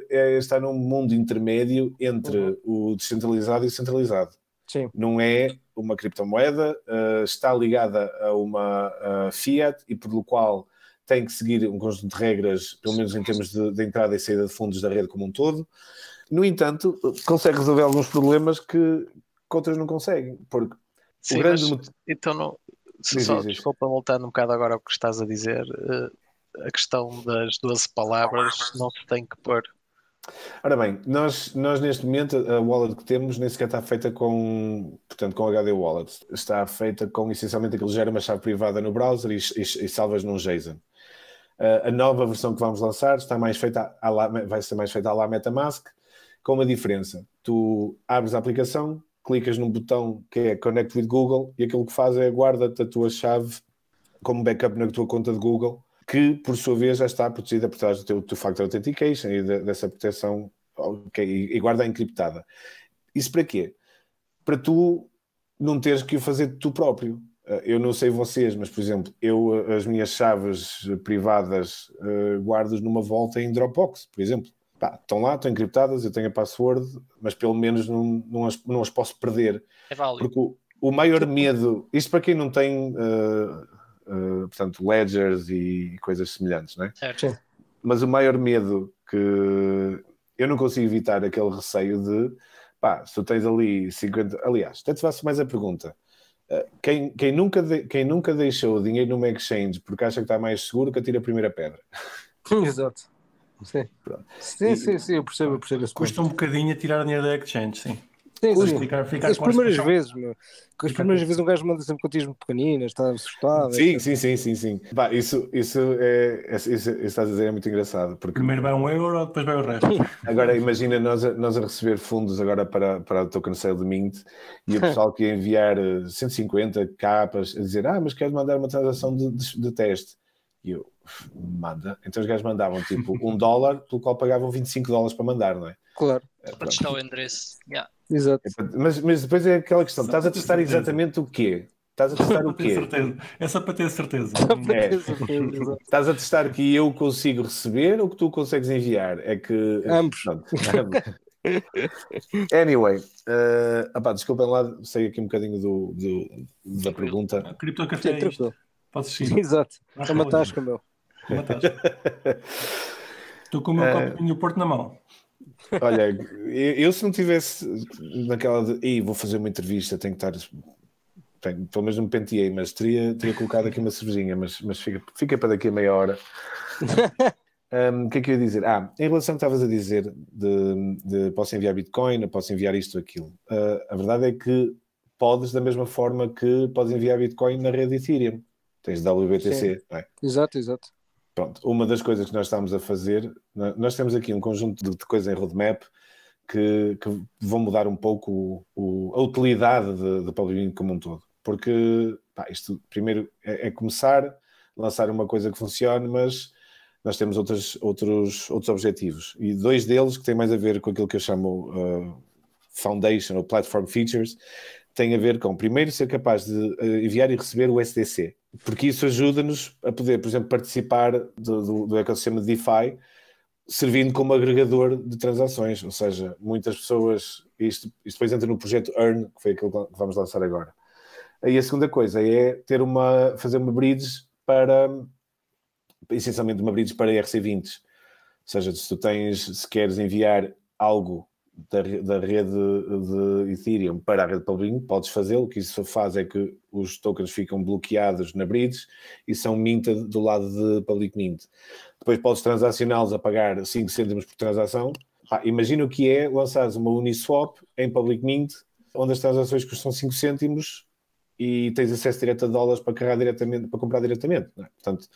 é, está num mundo intermédio entre uhum. o descentralizado e o centralizado. Sim. Não é uma criptomoeda, uh, está ligada a uma fiat e pelo qual tem que seguir um conjunto de regras, pelo menos em termos de, de, entrada e saída de fundos da rede como um todo. No entanto, consegue resolver alguns problemas que, que outras não conseguem, porque Sim, o grande mas, então não, se só, desculpa voltando um bocado agora ao que estás a dizer, uh, a questão das 12 palavras não se tem que pôr Ora bem, nós, nós neste momento a wallet que temos nem sequer está feita com, portanto, com HD Wallet. Está feita com essencialmente aquilo gera uma chave privada no browser e, e, e salvas num JSON. Uh, a nova versão que vamos lançar está mais feita à, vai ser mais feita à la MetaMask, com uma diferença. Tu abres a aplicação, clicas num botão que é Connect with Google e aquilo que faz é guarda-te a tua chave como backup na tua conta de Google que por sua vez já está protegida por trás do teu two-factor authentication e de, dessa proteção okay, e, e guarda encriptada. Isso para quê? Para tu não teres que o fazer tu próprio. Eh, eu não sei vocês, mas por exemplo, eu as minhas chaves privadas uh, guardo numa volta em Dropbox, por exemplo. pá, estão lá, estão encriptadas, eu tenho a password, mas pelo menos não, não, as, não as posso perder. É válido. Porque o, o maior medo, isto para quem não tem, uh, uh, portanto, ledgers e coisas semelhantes, não é? Certo. Mas o maior medo que eu não consigo evitar aquele receio de, pá, se tu tens ali 50, aliás, até te faço mais a pergunta. Uh, quem, quem, nunca de, quem nunca deixou dinheiro numa exchange porque acha que está mais seguro que atira a primeira pedra? Exato. Sim. Sim, e, sim, sim, eu percebo, eu percebo Custa um bocadinho a tirar dinheiro da exchange, sim. Sim, sim. Ficar, ficar as primeiras vezes, meu. As primeiras vezes um gajo manda sempre muito pequeninas, está assustado. Sim, sim, sim, sim, sim. Bah, isso, isso, é, isso, isso, isso estás a dizer é muito engraçado. Porque... Primeiro vai um euro, depois vai o resto. Agora imagina nós a, nós a receber fundos agora para, para o token sale de Mint e o pessoal que ia enviar 150 eh, capas a dizer, ah, mas quero mandar uma transação de, de, de teste. E eu, manda. Então os gajos mandavam tipo um dólar, pelo qual pagavam 25 dólares para mandar, não é? Claro. É, para testar o endereço. Yeah. Exato. É mas, mas depois é aquela questão: estás a testar exatamente o quê? Estás a testar o quê? É só para ter certeza. É. Estás a testar que eu consigo receber ou que tu consegues enviar? É que. Ambos. anyway, uh, opá, desculpem lá, sei aqui um bocadinho do, do da pergunta. A criptocafé é isto. Podes seguir. Exato. É uma tasca, meu. Uma tasca. Estou com o meu uh, copinho Porto na mão. Olha, eu, eu, se não tivesse naquela de Ei, vou fazer uma entrevista, tenho que estar. Tenho, pelo menos não me penteei, mas teria, teria colocado aqui uma cervejinha, mas, mas fica, fica para daqui a meia hora. Um, o que é que eu ia dizer? Ah, em relação ao que estavas a dizer de, de, posso enviar Bitcoin, posso enviar isto ou aquilo. Uh, a verdade é que podes da mesma forma que podes enviar Bitcoin na rede Ethereum. Tens WBTC, não é? Exato, exato. Pronto, uma das coisas que nós estamos a fazer, nós temos aqui um conjunto de, coisas em roadmap que, que vão mudar um pouco o, a utilidade de, de Public como um todo. Porque pá, isto primeiro é, é, começar, lançar uma coisa que funcione, mas nós temos outros, outros, outros objetivos. E dois deles que têm mais a ver com aquilo que eu chamo uh, Foundation ou Platform Features, têm a ver com, primeiro, ser capaz de uh, enviar e receber o SDC porque isso ajuda-nos a poder, por exemplo, participar do, do, do, ecossistema de DeFi, servindo como agregador de transações, ou seja, muitas pessoas, isto, isto depois entra no projeto Earn, que foi aquilo que vamos lançar agora. Aí a segunda coisa é ter uma, fazer uma bridge para, essencialmente uma bridge para RC20, ou seja, se tu tens, se queres enviar algo da, da rede de Ethereum para a rede Public, podes fazê-lo. O que isso faz é que os tokens ficam bloqueados na bridge e são minted do lado de Public Mint. Depois podes transacioná-los a pagar 5 cêntimos por transação. Ah, imagina o que é lançares uma Uniswap em Public Mint, onde as transações custam 5 cêntimos e tens acesso direto a dólares para carregar diretamente, para comprar diretamente. É? Portanto,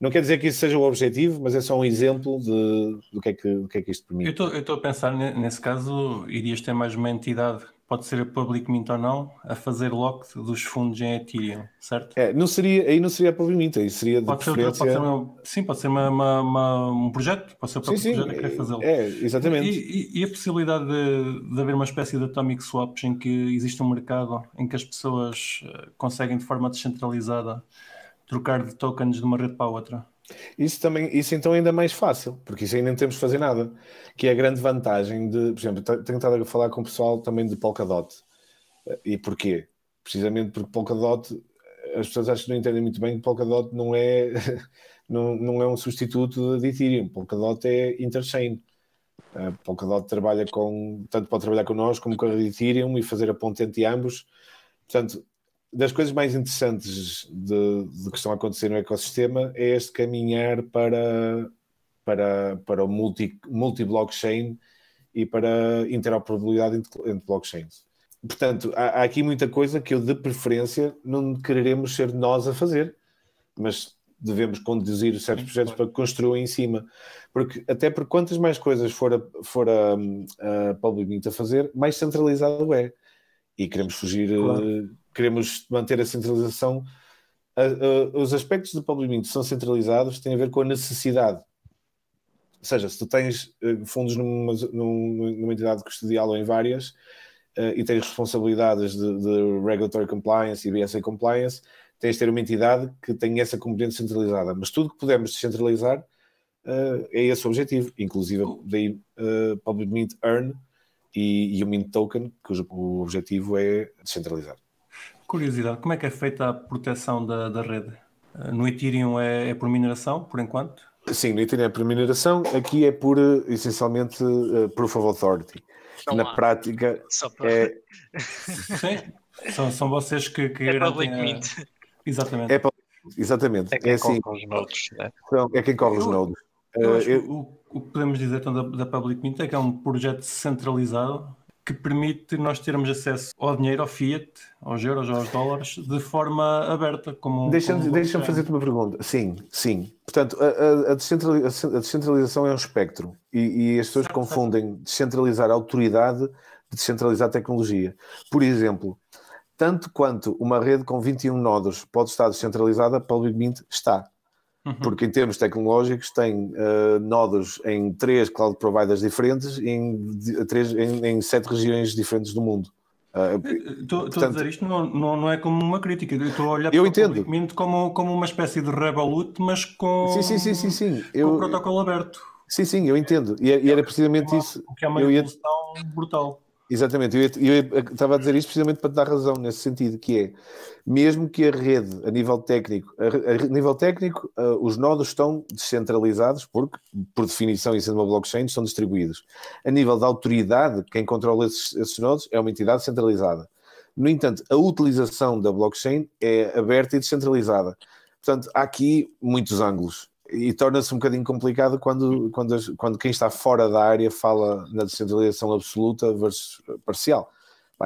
não quer dizer que isso seja o objetivo, mas é só um exemplo de, do, que é que, do que é que isto permite. Eu estou a pensar, nesse caso, irias ter mais uma entidade, pode ser a Public Mint ou não, a fazer lock dos fundos em Ethereum, certo? É, não seria, aí não seria a Public Mint, aí seria de pode preferência... Ser, pode ser uma, sim, pode ser uma, uma, uma, um projeto, pode ser o próprio sim, sim, projeto que quer fazê-lo. É, exatamente. E, e, e, a possibilidade de, de haver uma espécie de atomic swaps em que existe um mercado em que as pessoas eh, conseguem de forma descentralizada trocar de tokens de uma rede para a outra. Isso também, isso então é ainda mais fácil, porque isso ainda não temos de fazer nada. Que é a grande vantagem de, por exemplo, tenho estado a falar com o pessoal também de Polkadot. E porquê? Precisamente porque Polkadot, as pessoas acham que não entendem muito bem que Polkadot não é, não, não é um substituto de Ethereum. Polkadot é interchain. Polkadot trabalha com, tanto pode trabalhar connosco como com a Ethereum e fazer a ponte entre ambos. Portanto, das coisas mais interessantes de, de que estão a acontecer no ecossistema é este caminhar para, para, para o multi-blockchain multi e para interoperabilidade entre, entre blockchains. Portanto, há, há, aqui muita coisa que eu, de preferência, não quereremos ser nós a fazer, mas devemos conduzir certos projetos para que construam em cima. Porque, até porque quantas mais coisas for a, for a, a Public a fazer, mais centralizado é. E queremos fugir claro queremos manter a centralização. Uh, uh, os aspectos do Public são centralizados têm a ver com a necessidade. Ou seja, se tu tens uh, fundos numa, numa, entidade custodial ou em várias e tens responsabilidades de, de, regulatory compliance e BSA compliance, tens de ter uma entidade que tenha essa componente centralizada. Mas tudo que pudermos descentralizar, uh, é esse o objetivo, inclusive daí uh, Public Mint Earn e, e o Mint Token, cujo o objetivo é descentralizar. Curiosidade, como é que é feita a proteção da, da rede? No Ethereum é, é por mineração, por enquanto? Sim, no Ethereum é por mineração, aqui é por essencialmente uh, Proof of Authority. Não Na há. prática para... é... Sim, são, são vocês que, que é public a... mint. Exatamente. É, exatamente. É quem é assim, corre os nodes. Né? É quem corre os nodes. Eu uh, eu... O, o, que podemos dizer então, da, da Public Mint é que é um projeto centralizado que permite nós termos acesso ao dinheiro, ao fiat, aos euros, aos dólares, de forma aberta. Como, Deixa-me deixa fazer-te uma pergunta. Sim, sim. Portanto, a, a, descentralização, a descentralização, é um espectro e, e as pessoas certo, confundem certo. descentralizar a autoridade de descentralizar a tecnologia. Por exemplo, tanto quanto uma rede com 21 nodos pode estar descentralizada, a Public Mint está. Uhum. Porque em termos tecnológicos tem uh, nodos em três cloud providers diferentes em, três, em, em sete regiões diferentes do mundo. Estou uh, a dizer isto não, não, não, é como uma crítica, estou a olhar eu entendo. o como, como uma espécie de Revolut, mas com, sim, sim, sim, sim, sim. eu, protocolo aberto. Sim, sim, eu entendo. E, e era precisamente isso. O que é uma evolução ia... brutal. Exatamente, eu, eu, eu, estava a dizer isto precisamente para te dar razão nesse sentido, que é, mesmo que a rede, a nível técnico, a, a nível técnico, uh, os nodos estão descentralizados, porque, por definição, e sendo uma blockchain, são distribuídos. A nível da autoridade, quem controla esses, esses nodos é uma entidade centralizada. No entanto, a utilização da blockchain é aberta e descentralizada. Portanto, há aqui muitos ângulos e torna-se um bocadinho complicado quando, quando, quando quem está fora da área fala na descentralização absoluta versus parcial.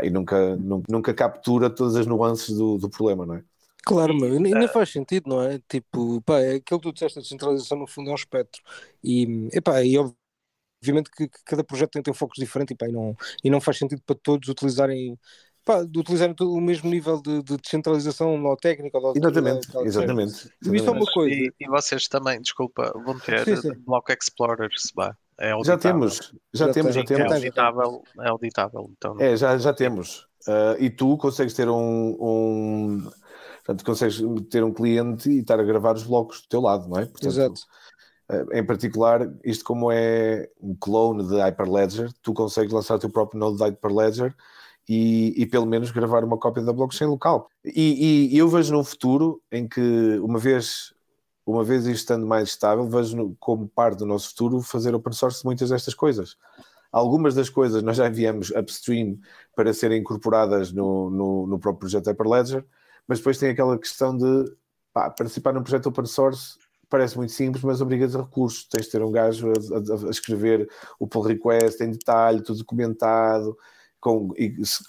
e nunca, nunca, nunca, captura todas as nuances do, do problema, não é? Claro, meu, nem faz sentido, não é? Tipo, pá, é aquilo que tu disseste, a descentralização no fundo é um espectro. E, epá, e obviamente que, que cada projeto tem, tem um foco diferente e, pá, e, não, e não faz sentido para todos utilizarem pá, de utilizarem o mesmo nível de, de descentralização no técnico. Ou exatamente, exatamente. E isso é uma coisa. E, e, vocês também, desculpa, vão ter sim, sim. Block Explorer, se vá. É já temos, já, já temos, já temos. É auditável, é auditável. Então, é, já, já temos. Uh, e tu consegues ter um, um portanto, consegues ter um cliente e estar a gravar os blocos do teu lado, não é? Portanto, Exato. Uh, em particular, isto como é um clone de Hyperledger, tu consegues lançar o teu próprio node de Hyperledger e, e, pelo menos gravar uma cópia da blockchain local. E, e, eu vejo num futuro em que, uma vez, uma vez isto estando mais estável, vejo no, como parte do nosso futuro fazer open source muitas destas coisas. Algumas das coisas nós já enviamos upstream para serem incorporadas no, no, no próprio projeto Hyperledger, mas depois tem aquela questão de pá, participar num projeto open source parece muito simples, mas obrigas a recursos. Tens de ter um gajo a, a, a escrever o pull request em detalhe, tudo documentado, com,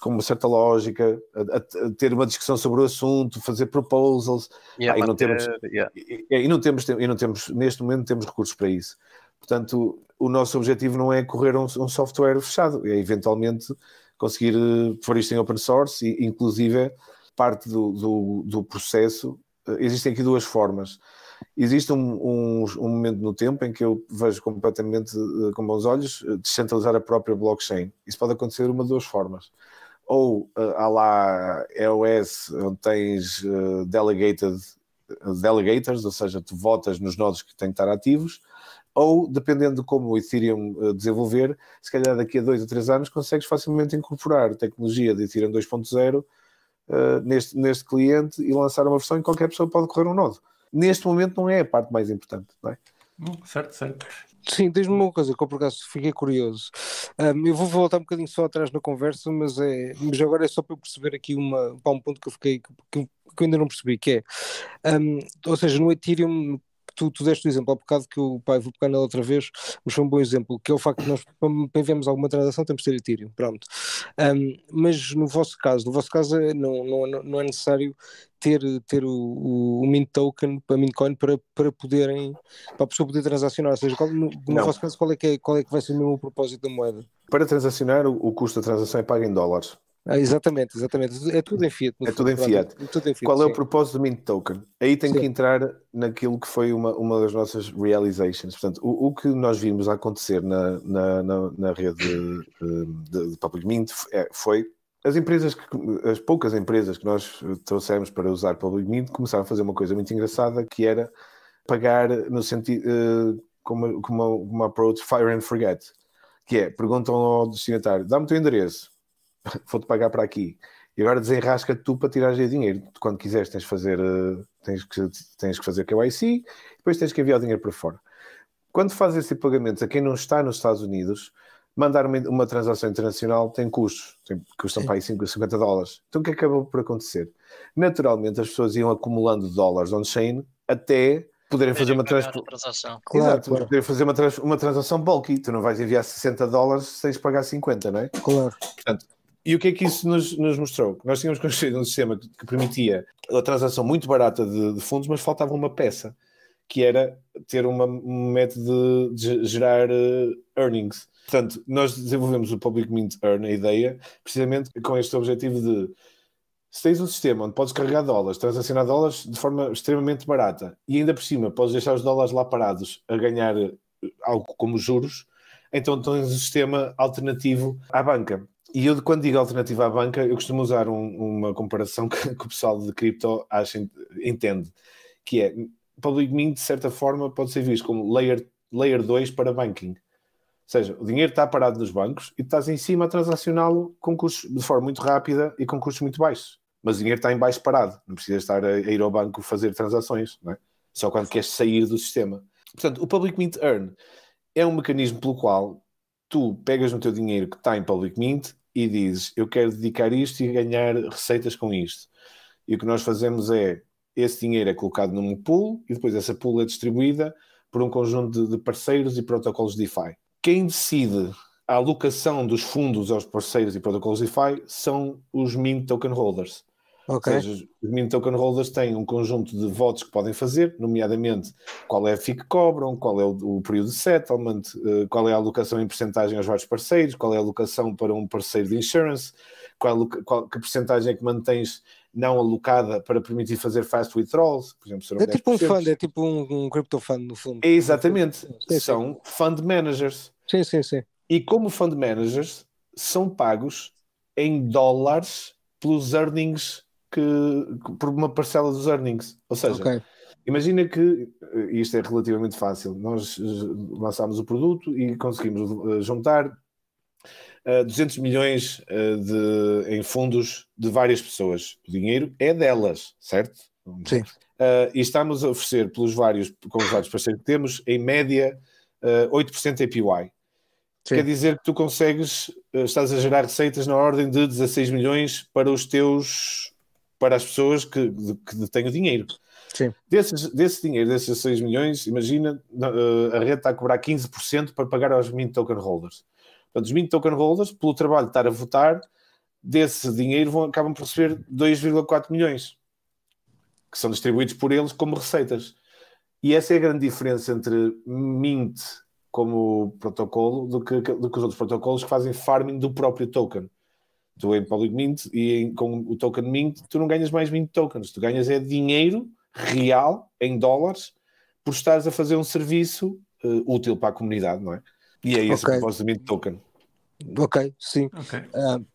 com uma certa lógica, a, a, ter uma discussão sobre o assunto, fazer proposals, e, ah, e, não temos, yeah. e, e, não temos, e não temos, neste momento, temos recursos para isso. Portanto, o nosso objetivo não é correr um, um software fechado, é eventualmente conseguir eh, pôr isto em open source, e inclusive parte do, do, do processo. Eh, existem aqui duas formas existe um, um, um, momento no tempo em que eu vejo completamente uh, com bons olhos uh, descentralizar a própria blockchain. Isso pode acontecer de uma de duas formas. Ou uh, há lá EOS, onde tens uh, delegated, delegators, ou seja, tu votas nos nodos que têm que estar ativos, ou dependendo de como o Ethereum desenvolver, se calhar daqui a dois ou três anos consegues facilmente incorporar tecnologia de Ethereum 2.0 neste, neste cliente e lançar uma versão em que qualquer pessoa pode correr um nodo neste momento não é a parte mais importante, não é? Hum, certo, certo. Sim, diz-me uma coisa que eu por acaso fiquei curioso. Um, eu vou voltar um bocadinho só atrás na conversa, mas, é, mas agora é só para eu perceber aqui uma, para um ponto que eu fiquei que, que, que eu ainda não percebi, que é um, ou seja, no Ethereum tu, tu deste o exemplo há bocado que o pai vou pegar nela outra vez, mas foi um bom exemplo, que é o facto de nós, para alguma transação, temos de ter Ethereum, pronto. Um, mas no vosso caso, no vosso caso é, não, não, não é necessário ter, ter o, o, o Mint Token, para Mintcoin, para, para poderem, para a pessoa poder transacionar, ou seja, qual, no, no vosso caso, qual é, que é, qual é que vai ser mesmo o propósito da moeda? Para transacionar, o, o custo da transação é pago em dólares. Ah, exatamente, exatamente. É tudo em fiat. É tudo em fiat. É tudo em fiat Qual sim. é o propósito do Mint Token? Aí tem sim. que entrar naquilo que foi uma, uma das nossas realizations. Portanto, o, o que nós vimos acontecer na, na, na, na rede de, de, de Public Mint é, foi as empresas, que, as poucas empresas que nós trouxemos para usar Public Mint começaram a fazer uma coisa muito engraçada que era pagar no sentido. Uh, com uma, com uma, uma approach fire and forget, que é, perguntam ao destinatário, dá-me o teu endereço, vou-te pagar para aqui. E agora desenrasca tu para tirar dinheiro. Quando quiseres tens, fazer, eh, tens, que, tens que fazer KYC, depois tens que enviar o dinheiro para fora. Quando fazes esse pagamento a quem não está nos Estados Unidos, mandar uma, uma transação internacional tem custos, tem, custam Sim. para aí 50 dólares. Então o que acabou por acontecer? Naturalmente as pessoas iam acumulando dólares on-chain até poderem fazer uma trans... transação. Claro, Exato, claro. poderem fazer uma, trans... uma transação bulky. Tu não vais enviar 60 dólares sem pagar 50, não é? Claro. Portanto, e o que é que isso nos, nos mostrou? Nós tínhamos construído um sistema que, que permitia a transação muito barata de, de, fundos, mas faltava uma peça, que era ter uma, um método de, de gerar uh, earnings. Portanto, nós desenvolvemos o Public Mint Earn, a ideia, precisamente com este objetivo de se tens um sistema onde podes carregar dólares, transacionar dólares de forma extremamente barata e ainda por cima podes deixar os dólares lá parados a ganhar eh, algo como juros, então tens um sistema alternativo à banca. E eu, quando digo alternativa à banca, eu costumo usar um, uma comparação que, que, o pessoal de cripto acha, entende, que é Public Mint, de certa forma, pode ser visto como layer, layer 2 para banking. Ou seja, o dinheiro está parado nos bancos e estás em cima a transacioná-lo com custos de forma muito rápida e com custos muito baixos. Mas o dinheiro está em baixo parado, não precisas estar a, a ir ao banco fazer transações, é? só quando queres sair do sistema. Portanto, o Public Mint Earn é um mecanismo pelo qual tu pegas no teu dinheiro que está em Public Mint e dizes eu quero dedicar isto e ganhar receitas com isto. E o que nós fazemos é esse dinheiro é colocado num pool e depois essa pool é distribuída por um conjunto de, parceiros e protocolos DeFi. Quem decide a alocação dos fundos aos parceiros e protocolos DeFi são os Mint Token Holders. Okay. Ou seja, os mint token holders têm um conjunto de votos que podem fazer, nomeadamente qual é a FII que cobram, qual é o, o período de settlement, uh, qual é a alocação em porcentagem aos vários parceiros, qual é a alocação para um parceiro de insurance, qual, qual que porcentagem é que mantens não alocada para permitir fazer fast withdrawals, por exemplo, É tipo um fund, é tipo um, um crypto fund no fundo. É exatamente, sim, são sim. fund managers. Sim, sim, sim. E como fund managers são pagos em dólares pelos earnings que, por uma parcela dos earnings. Ou seja, okay. imagina que isto é relativamente fácil. Nós eh, lançámos o produto e conseguimos eh, juntar uh, 200 milhões uh, de, em fundos de várias pessoas. O dinheiro é delas, certo? Sim. Uh, e estamos a oferecer pelos vários, com os vários parceiros que temos, em média, uh, 8% APY. Sim. Quer dizer que tu consegues, estás a gerar receitas na ordem de 16 milhões para os teus para as pessoas que, que detêm o dinheiro. Sim. Desses, desse dinheiro, desses 6 milhões, imagina, uh, a rede está a cobrar 15% para pagar aos mint token holders. Portanto, os mint token holders, pelo trabalho de estar a votar, desse dinheiro vão, acabam por receber 2,4 milhões, que são distribuídos por eles como receitas. E essa é a grande diferença entre Mint como protocolo do que, do que os outros protocolos que fazem farming do próprio token tu em Public Mint e em, com o token Mint, tu não ganhas mais Mint tokens, tu ganhas é dinheiro real em dólares por estares a fazer um serviço uh, útil para a comunidade, não é? E é esse okay. o propósito do Mint Token. Ok, sim. Okay. Uh,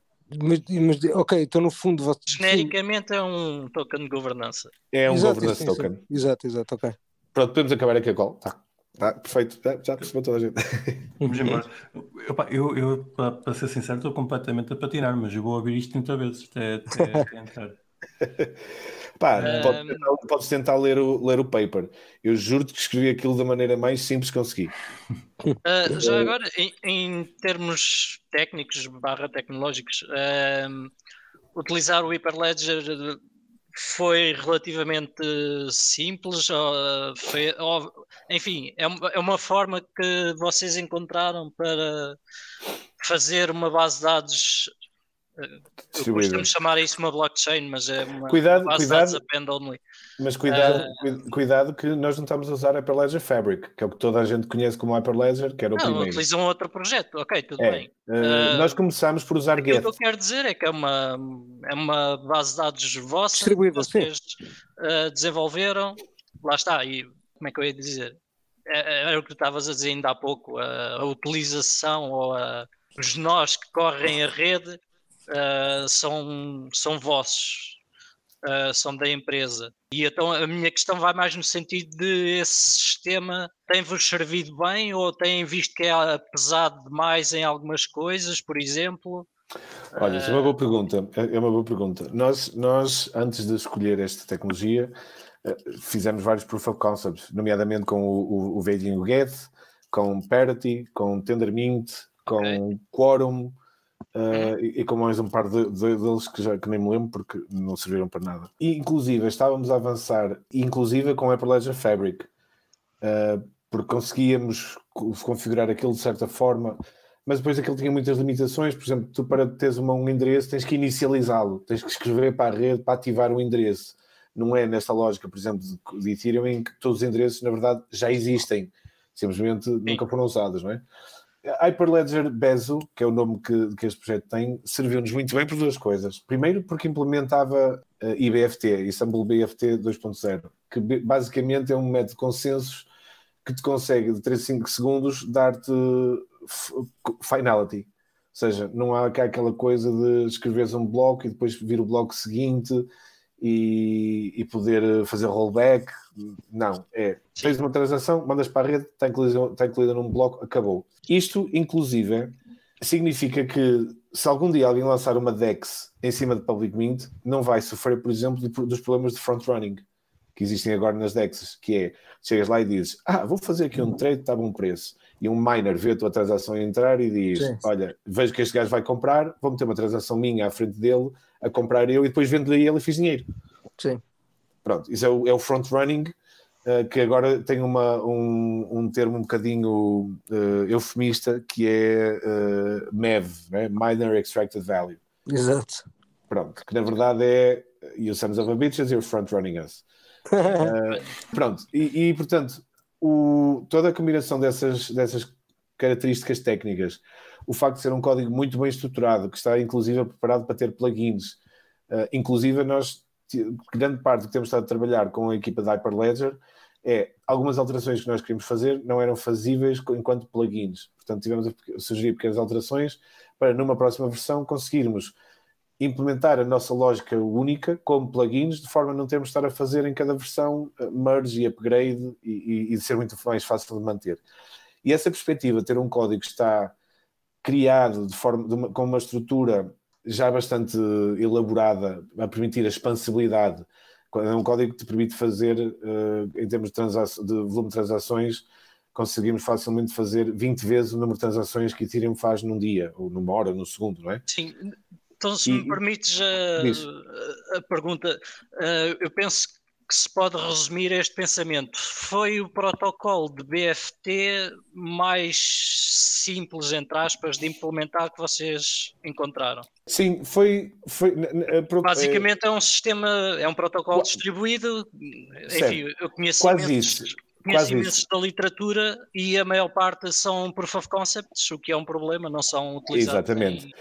mas, mas, ok, então no fundo. Você... Genericamente é um token de governança. É um exato, governance sim, token. Sim. Exato, exato, ok. Pronto, podemos acabar aqui a call. Tá. Tá, perfeito, já, já percebeu toda a gente. Vamos embora. Eu, eu, eu para ser sincero, estou completamente a patinar, mas eu vou ouvir isto 30 vezes até, até, até entrar. Pá, um... podes, tentar, podes tentar ler o, ler o paper. Eu juro-te que escrevi aquilo da maneira mais simples que consegui. Uh, já agora, em, em, termos técnicos barra tecnológicos, uh, utilizar o Hyperledger foi relativamente simples, foi, enfim, é, é uma forma que vocês encontraram para fazer uma base de dados Costumo chamar isso uma blockchain, mas é uma cuidado, base cuidado, de dados append-only. Mas cuidado, uh, cuidado que nós não estamos a usar Hyperledger Fabric, que é o que toda a gente conhece como Hyperledger, que era o não, primeiro. utilizam outro projeto, ok, tudo é, bem. Uh, uh, nós começamos por usar Get. O que eu quero dizer é que é uma, é uma base de dados vossa, Distribuída, que vocês desenvolveram, lá está, e como é que eu ia dizer? É, era o que tu estavas a dizer ainda há pouco, a, a utilização ou a, os nós que correm a rede uh, são, são vossos. Uh, são da empresa. E então a minha questão vai mais no sentido de esse sistema tem-vos servido bem ou têm visto que é pesado demais em algumas coisas, por exemplo? Olha, é uma boa pergunta. É uma boa pergunta. Nós, nós antes de escolher esta tecnologia, eh, fizemos vários proof of concepts, nomeadamente com o, o, o Vaging Get, com Parity, com Tendermint, com okay. Quorum, Uh, e, e, com mais um par de, de, deles que já que nem me lembro porque não serviram para nada. E inclusive estávamos a avançar, inclusive com Hyperledger Fabric, uh, porque conseguíamos configurar aquilo de certa forma, mas depois aquilo tinha muitas limitações. Por exemplo, tu para teres uma, um endereço tens que inicializá-lo, tens que escrever para a rede para ativar o endereço. Não é nesta lógica, por exemplo, de, de Ethereum, em que todos os endereços, na verdade, já existem, simplesmente Sim. nunca foram usados, não é? Hyperledger Bezo, que é o nome que, que este projeto tem, serviu-nos muito bem por duas coisas. Primeiro, porque implementava uh, IBFT, Istanbul BFT 2.0, que basicamente é um método de consensos que te consegue, de 3 a 5 segundos, dar-te finality. Ou seja, não há cá aquela coisa de escreveres um bloco e depois vir o bloco seguinte e, e poder fazer rollback. Não, é fez uma transação, mandas para a rede, está incluída, está incluída num bloco, acabou. Isto, inclusive, significa que se algum dia alguém lançar uma DEX em cima de Public Mint, não vai sofrer, por exemplo, dos problemas de front-running que existem agora nas DEXs, que é, chegas lá e dizes, ah, vou fazer aqui um trade, está a bom preço, e um miner vê a tua transação entrar e diz, Sim. olha, vejo que este gajo vai comprar, vou meter uma transação minha à frente dele, a comprar eu, e depois vendo-lhe ele e fiz dinheiro. Sim. Pronto, isso é o, é o front-running, uh, que agora tem uma, um, um termo um bocadinho uh, eufemista, que é uh, MEV, né? Miner Extracted Value. Exato. Pronto, que na verdade é You Sons of a Bitches, you're front-running us. pronto, e, e portanto, o, toda a combinação dessas, dessas características técnicas, o facto de ser um código muito bem estruturado, que está inclusive preparado para ter plugins, uh, inclusive nós, grande parte do que temos estado a trabalhar com a equipa da Hyperledger é algumas alterações que nós queríamos fazer não eram fazíveis enquanto plugins. Portanto, tivemos a sugerir pequenas alterações para numa próxima versão conseguirmos implementar a nossa lógica única como plugins, de forma a não termos de estar a fazer em cada versão eh, merge e upgrade e, e, e ser muito mais fácil de manter. E essa perspectiva, ter um código que está criado de forma, de uma, com uma estrutura já bastante elaborada a permitir a expansibilidade, é um código que te permite fazer, uh, em termos de, de, volume de transações, conseguimos facilmente fazer 20 vezes o número de transações que Ethereum faz num dia, ou numa hora, num segundo, não é? Sim, então, se e, me permites a, a pergunta, uh, eu penso que se pode resumir este pensamento. Foi o protocolo de BFT mais simples, entre aspas, de implementar que vocês encontraram? Sim, foi. foi Basicamente é um sistema, é um protocolo distribuído. Certo. Enfim, eu conheço Quase isso. Conheço imensos da literatura e a maior parte são proof of concepts, o que é um problema, não são utilizados. Exatamente. Em...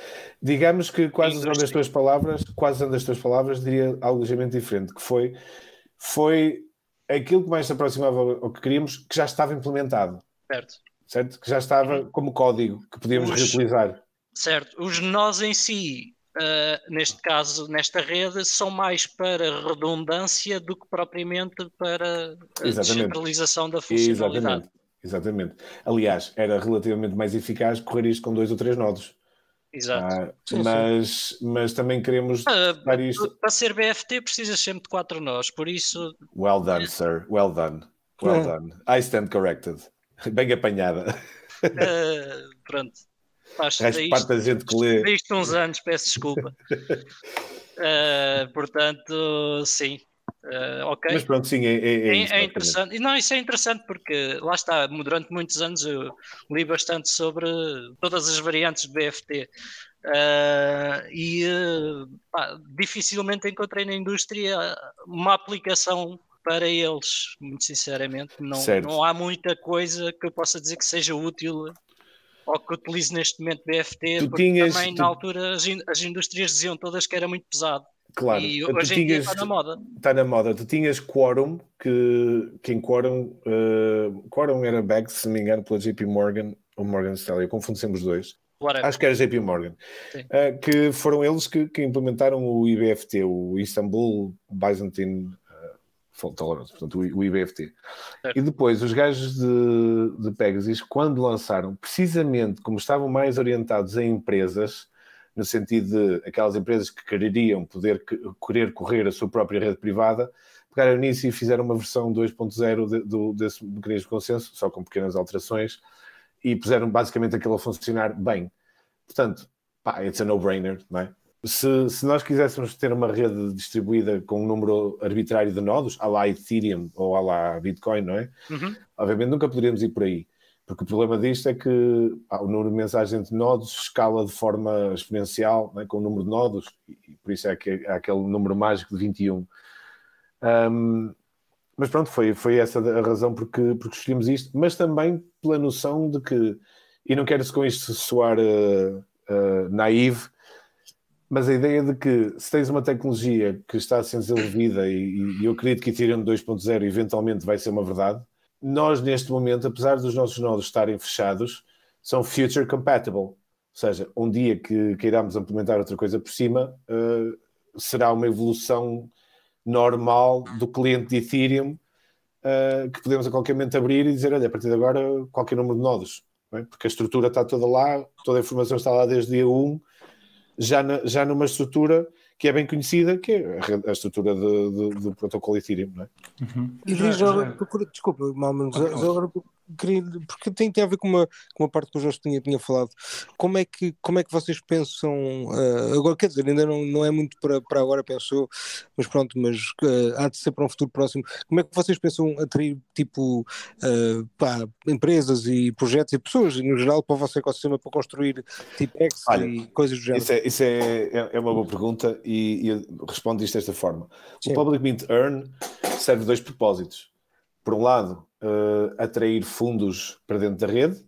Digamos que quase usando as tuas palavras, quase usando as tuas palavras, diria algo ligeiramente diferente, que foi, foi aquilo que mais se aproximava ao que queríamos, que já estava implementado. Certo. Certo? Que já estava como código, que podíamos Os... reutilizar. Certo. Os nós em si Uh, neste caso, nesta rede, são mais para redundância do que propriamente para a descentralização da funcionalidade. Exatamente. Exatamente. Aliás, era relativamente mais eficaz correr isto com dois ou três nodos. Exato. Ah, mas, mas também queremos uh, isto. Para ser BFT precisas sempre de quatro nós, por isso. Well done, sir. Well done. Well done. I stand corrected. Bem apanhada. Uh, pronto. Faz parte da gente que lê. Isto uns anos, peço desculpa. uh, portanto, sim. Uh, ok. Mas pronto, sim, é, é, é, é, é interessante. E não, isso é interessante porque lá está, durante muitos anos eu li bastante sobre todas as variantes de BFT. Uh, eh, e uh, pá, dificilmente encontrei na indústria uma aplicação para eles, muito sinceramente. Não, não há muita coisa que eu possa dizer que seja útil ou que utilize neste momento BFT, tu porque tinhas, também tu... na altura as, as, indústrias diziam todas que era muito pesado. Claro, e hoje em dia está na moda. Está na moda. Tu tinhas Quorum, que, que em Quorum, uh, Quorum era backed, se não me engano, pela JP Morgan ou Morgan Stanley, eu confundo sempre os dois. Whatever. Acho que era JP Morgan. Uh, que foram eles que, que, implementaram o IBFT, o Istanbul Byzantine uh, Tolerance, portanto, o, o IBFT. Certo. E depois, os gajos de, de Pegasus, quando lançaram, precisamente como estavam mais orientados a empresas, no sentido de aquelas empresas que quereriam poder querer correr a sua própria rede privada, pegaram nisso e fizeram uma versão 2.0 de, de, desse mecanismo de consenso, só com pequenas alterações, e puseram basicamente aquilo a funcionar bem. Portanto, pá, it's a no-brainer, não é? Se, se, nós quiséssemos ter uma rede distribuída com um número arbitrário de nodos, à lá Ethereum ou à lá Bitcoin, não é? Uhum. Obviamente nunca poderíamos ir por aí, porque o problema disto é que o número de mensagens de nodos escala de forma exponencial é? com o número de nodos, e por isso é que há aquele número mágico de 21. Um, mas pronto, foi, foi essa a razão porque, porque escolhemos isto, mas também pela noção de que, e não quero com isto soar uh, uh, naive, mas a ideia de que se tens uma tecnologia que está a ser desenvolvida e, e eu acredito que Ethereum 2.0 eventualmente vai ser uma verdade, nós neste momento, apesar dos nossos nodos estarem fechados, são future compatible. Ou seja, um dia que queiramos implementar outra coisa por cima, uh, será uma evolução normal do cliente de Ethereum uh, que podemos a qualquer momento abrir e dizer, olha, a partir de agora qualquer número de nodos, é? porque a estrutura está toda lá, toda a informação está lá desde dia 1, já, na, já numa estrutura que é bem conhecida, que é a, estrutura do protocolo Ethereum, não é? Uhum. E já, já... Desculpa, mal menos, agora porque tem, tem a ver com uma, com uma parte que o Jorge tinha, tinha falado. Como é, que, como é que vocês pensam? Uh, agora, quer dizer, ainda não, não é muito para, para agora, pensou, mas pronto, mas uh, há de ser para um futuro próximo. Como é que vocês pensam atrair, tipo, uh, pá, empresas e projetos e pessoas, no geral, para o vosso ecossistema para construir tipo X Olha, e coisas do género? Isso é, isso é, é, é uma boa pergunta e, e eu respondo isto desta forma. Sim. O Public Mint Earn serve dois propósitos. Por um lado, uh, atrair fundos para dentro da rede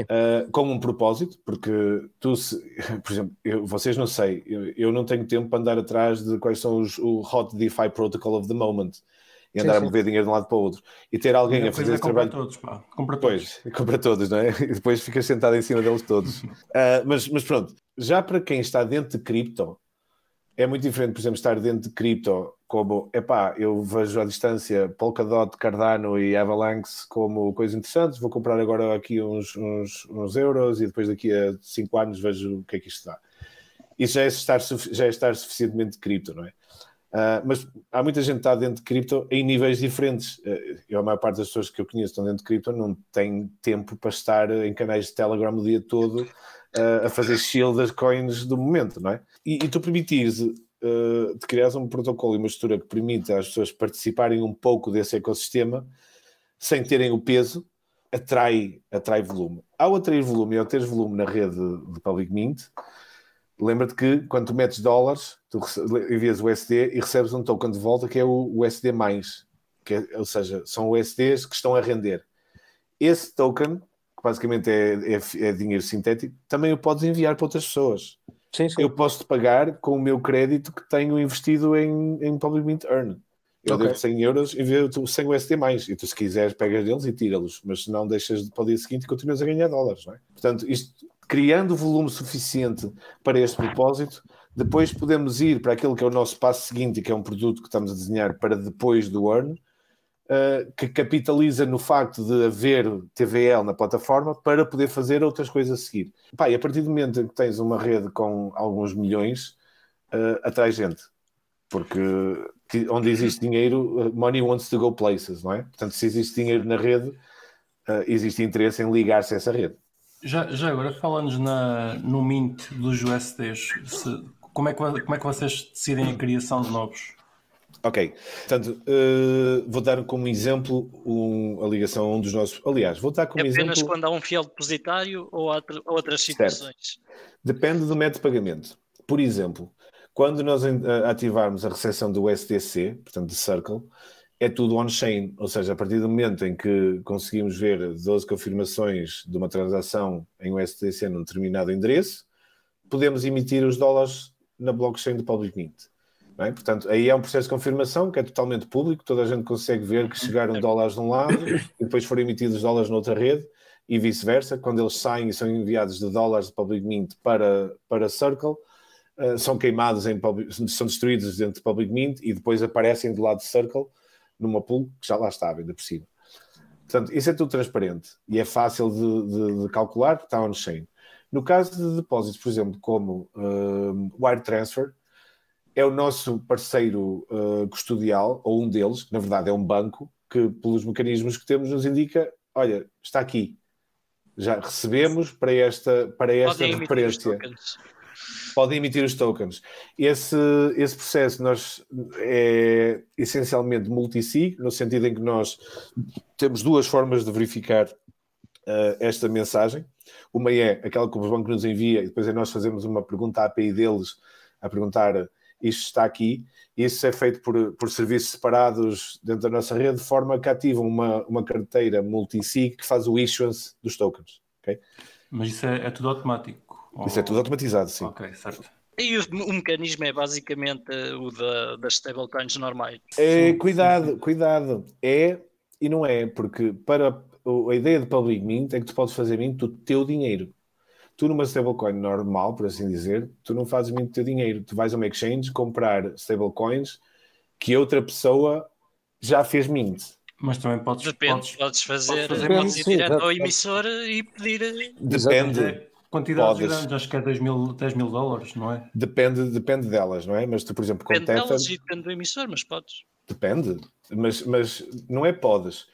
uh, com um propósito, porque tu, se, por exemplo, eu, vocês não sei, eu, eu, não tenho tempo para andar atrás de quais são os o Hot DeFi Protocol of the Moment e andar sim, sim. a mover dinheiro de um lado para o outro e ter alguém a fazer esse trabalho. Todos, pá. Compra todos. Pois, compra todos, não é? E depois ficas sentado em cima deles todos. uh, mas, mas pronto, já para quem está dentro de cripto, é muito diferente, por exemplo, estar dentro de cripto como, epá, eu vejo à distância Polkadot, Cardano e Avalanche como coisas interessantes, vou comprar agora aqui uns, uns, uns euros e depois daqui a 5 anos vejo o que é que isto dá. Isso já é estar, já é estar suficientemente cripto, não é? Uh, mas há muita gente que está dentro de cripto em níveis diferentes. Uh, eu, a maior parte das pessoas que eu conheço estão dentro de cripto não tem tempo para estar em canais de Telegram o dia todo a fazer shield das coins do momento, não é? E, e tu permitires uh, de criar um protocolo e uma estrutura que permita às pessoas participarem um pouco desse ecossistema sem terem o peso, atrai, atrai volume. Ao atrair volume e ao teres volume na rede de Public Mint, lembra-te que quando tu metes dólares, tu envias o USD e recebes um token de volta que é o USD+, que é, ou seja, são USDs que estão a render. Esse token, que basicamente é, é, é dinheiro sintético, também o podes enviar para outras pessoas. Sim, sim. Eu posso te pagar com o meu crédito que tenho investido em, em Public Mint Earn. Eu okay. devo 100 euros e vejo 100 USD mais. E tu, se quiseres, pegas deles e tira-los. Mas se não, deixas para o dia seguinte e continuas a ganhar dólares. Não é? Portanto, isto, criando volume suficiente para este propósito, depois podemos ir para aquilo que é o nosso passo seguinte, que é um produto que estamos a desenhar para depois do Earn, uh, que capitaliza no facto de haver TVL na plataforma para poder fazer outras coisas a seguir. Pá, e a partir do momento em que tens uma rede com alguns milhões, uh, atrai gente. Porque onde existe dinheiro, eh, money wants to go places, não é? Portanto, se existe dinheiro na rede, uh, existe interesse em ligar-se a essa rede. Já, já agora, falando no mint dos USDs, se, como, é que, como é que vocês decidem a criação de novos? Ok, portanto, uh, vou dar como exemplo um, a ligação a um dos nossos. Aliás, vou dar como é apenas exemplo. quando há um fiel depositário ou há outras situações? Certo. Depende do método de pagamento. Por exemplo, quando nós ativarmos a recepção do SDC, portanto, de Circle, é tudo on-chain, ou seja, a partir do momento em que conseguimos ver 12 confirmações de uma transação em USDC num determinado endereço, podemos emitir os dólares na blockchain do Public Mint. É? Portanto, aí é um processo de confirmação que é totalmente público, toda a gente consegue ver que chegaram dólares de um lado e depois foram emitidos dólares noutra rede e vice-versa. Quando eles saem e são enviados de dólares de Public Mint para, para Circle, uh, são queimados, em são destruídos dentro de Public Mint e depois aparecem do lado de Circle numa pool que já lá estava, ainda por cima. Portanto, isso é tudo transparente e é fácil de, de, de calcular está on-chain. No caso de depósitos, por exemplo, como uh, Wire Transfer, é o nosso parceiro uh, custodial, ou um deles, na verdade é um banco, que pelos mecanismos que temos nos indica, olha, está aqui, já recebemos para esta, para esta referência. Podem emitir os tokens. Esse, esse processo nós é essencialmente multisig, no sentido em que nós temos duas formas de verificar uh, esta mensagem. Uma é aquela que o banco nos envia e depois é nós fazemos uma pergunta à API deles a perguntar isto está aqui. Isso é feito por, por serviços separados dentro da nossa rede, de forma que ativam uma, uma carteira multisig que faz o issuance dos tokens. Okay? Mas isso é, é tudo automático? Isso é tudo automatizado, sim. Ok, certo. E o, o, mecanismo é basicamente o da, das stablecoins normais. É, cuidado, cuidado. É e não é, porque para a ideia de public mint é que tu podes fazer mint do teu dinheiro. Tu numa stablecoin normal, por assim dizer, tu não fazes mint do teu dinheiro. Tu vais a uma exchange comprar stablecoins que outra pessoa já fez mint. Mas também podes... Depende, podes, podes fazer, podes, fazer podes ir direto ao emissor e pedir... Depende. Quantidade Podes. grande, acho que é 10 mil, 10 mil dólares, não é? Depende, depende delas, não é? Mas tu, por exemplo, depende com Tether... delas e depende do emissor, mas podes. Depende, mas, mas não é podes.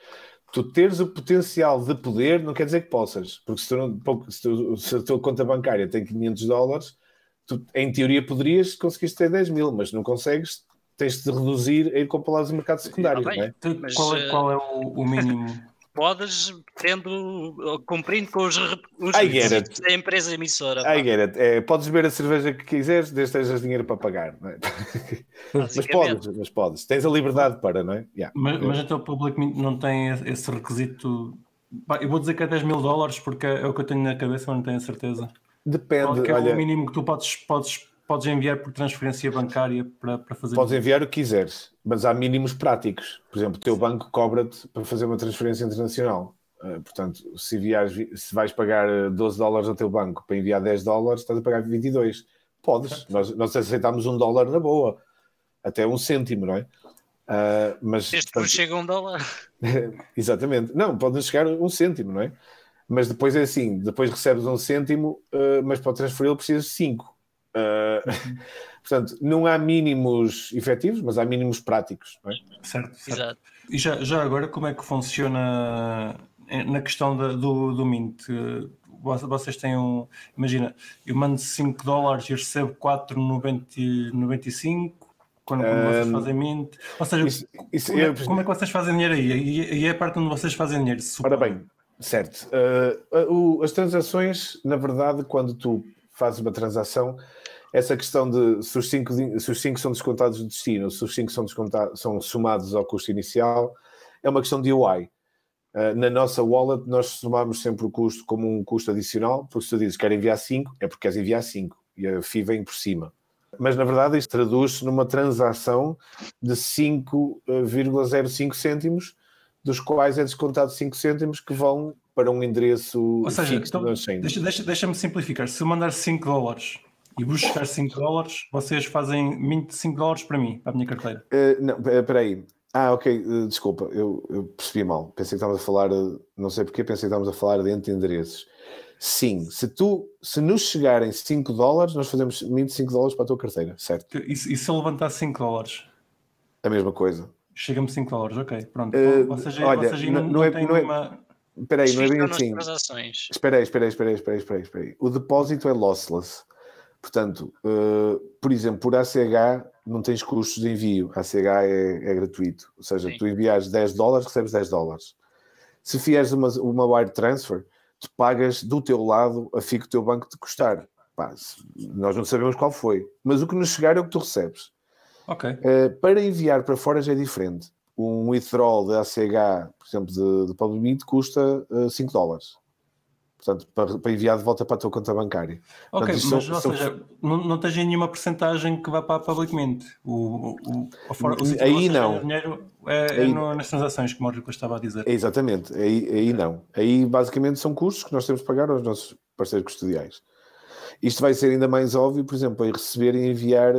Tu teres o potencial de poder não quer dizer que possas, porque se, tu não, se, tu, se a tua conta bancária tem 500 dólares, tu, em teoria poderias conseguir ter 10 mil, mas não consegues, tens de reduzir a ir comprar os mercados secundários, ah, não é? Mas, qual é, qual é o, o mínimo? podes tendo, cumprindo com os, os requisitos da empresa emissora. I get it. É, podes beber a cerveja que quiseres, desde que tenhas dinheiro para pagar. É? mas podes, mas podes. Tens a liberdade para, não é? Yeah. Mas, mas então o Public não tem esse requisito. Eu vou dizer que é 10 mil dólares porque é o que eu tenho na cabeça, mas não tenho a certeza. Depende. Qual é olha... o mínimo que tu podes, podes podes enviar por transferência bancária para, para fazer. Podes enviar o que quiseres, mas há mínimos práticos. Por exemplo, o teu banco cobra-te para fazer uma transferência internacional. Uh, portanto, se, enviares, se vais pagar 12 eh, dólares ao teu banco para enviar 10 dólares, estás a pagar 22. Podes, nós, nós aceitamos um dólar na boa, até um cêntimo, não é? Uh, mas, Desde que chega um dólar. exatamente, não, pode chegar um cêntimo, não é? Mas depois é assim: depois recebes um cêntimo, uh, mas para transferi-lo precisas de 5 Uh, portanto, não há mínimos efetivos, mas há mínimos práticos. É? Certo, certo. Exato. E já, já agora, como é que funciona na questão da, do, do Mint? Vocês têm um. Imagina, eu mando 5 dólares e recebo 4,95 quando, quando um, vocês fazem Mint. Ou seja, isso, isso como, é, como, é, que vocês fazem dinheiro aí? E, e é a parte onde vocês fazem dinheiro. Ora bem, certo. Uh, uh, as transações, na verdade, quando tu fazes uma transação, essa questão de se os 5 se os cinco são descontados do destino, se os 5 são, são somados ao custo inicial, é uma questão de UI. Uh, ah, na nossa wallet, nós somamos sempre o custo como um custo adicional, porque se tu dizes que quer enviar 5, é porque queres enviar 5 e a FII vem por cima. Mas na verdade, isto traduz-se numa transação de 5,05 cêntimos, dos quais é descontado 5 cêntimos que vão para um endereço Ou seja, fixo então, deixa-me deixa, deixa simplificar. Se eu mandar 5 dólares e buscar 5 dólares, vocês fazem 25 dólares para mim, para a minha carteira. Uh, não, espera aí. Ah, ok, uh, desculpa, eu, eu, percebi mal. Pensei que estávamos a falar, não sei porquê, pensei que estávamos a falar dentro de endereços. Sim, se tu, se nos chegarem 5 dólares, nós fazemos 25 dólares para a tua carteira, certo? E, e se eu levantar 5 dólares? A mesma coisa. Chega-me 5 dólares, ok, pronto. Uh, ou seja, olha, vocês não, não, não, é, não é, uma... Espera aí, não é bem assim. Espera aí, espera aí, espera aí, espera aí, espera aí. O depósito é lossless. Portanto, uh, por exemplo, por ACH não tens custos de envio. ACH é, é gratuito. Ou seja, Sim. tu enviares 10 dólares, recebes 10 dólares. Se fieres uma, uma wire transfer, tu pagas do teu lado a FII que o teu banco te custar. Pá, nós não sabemos qual foi. Mas o que nos chegar é o que tu recebes. Uh, para enviar para fora já é diferente um withdrawal de ACH, por exemplo, de, de Public custa uh, 5 dólares. Portanto, para, para, enviar de volta para a tua conta bancária. Ok, Portanto, mas, são, ou seja, não, não tens nenhuma porcentagem que vá para publicamente. O, o, o, for, o aí não. dinheiro é, aí, é no, nas transações, como o Rico estava a dizer. exatamente, aí, aí não. Aí basicamente são custos que nós temos que pagar aos nossos parceiros custodiais. Isto vai ser ainda mais óbvio, por exemplo, em receber e enviar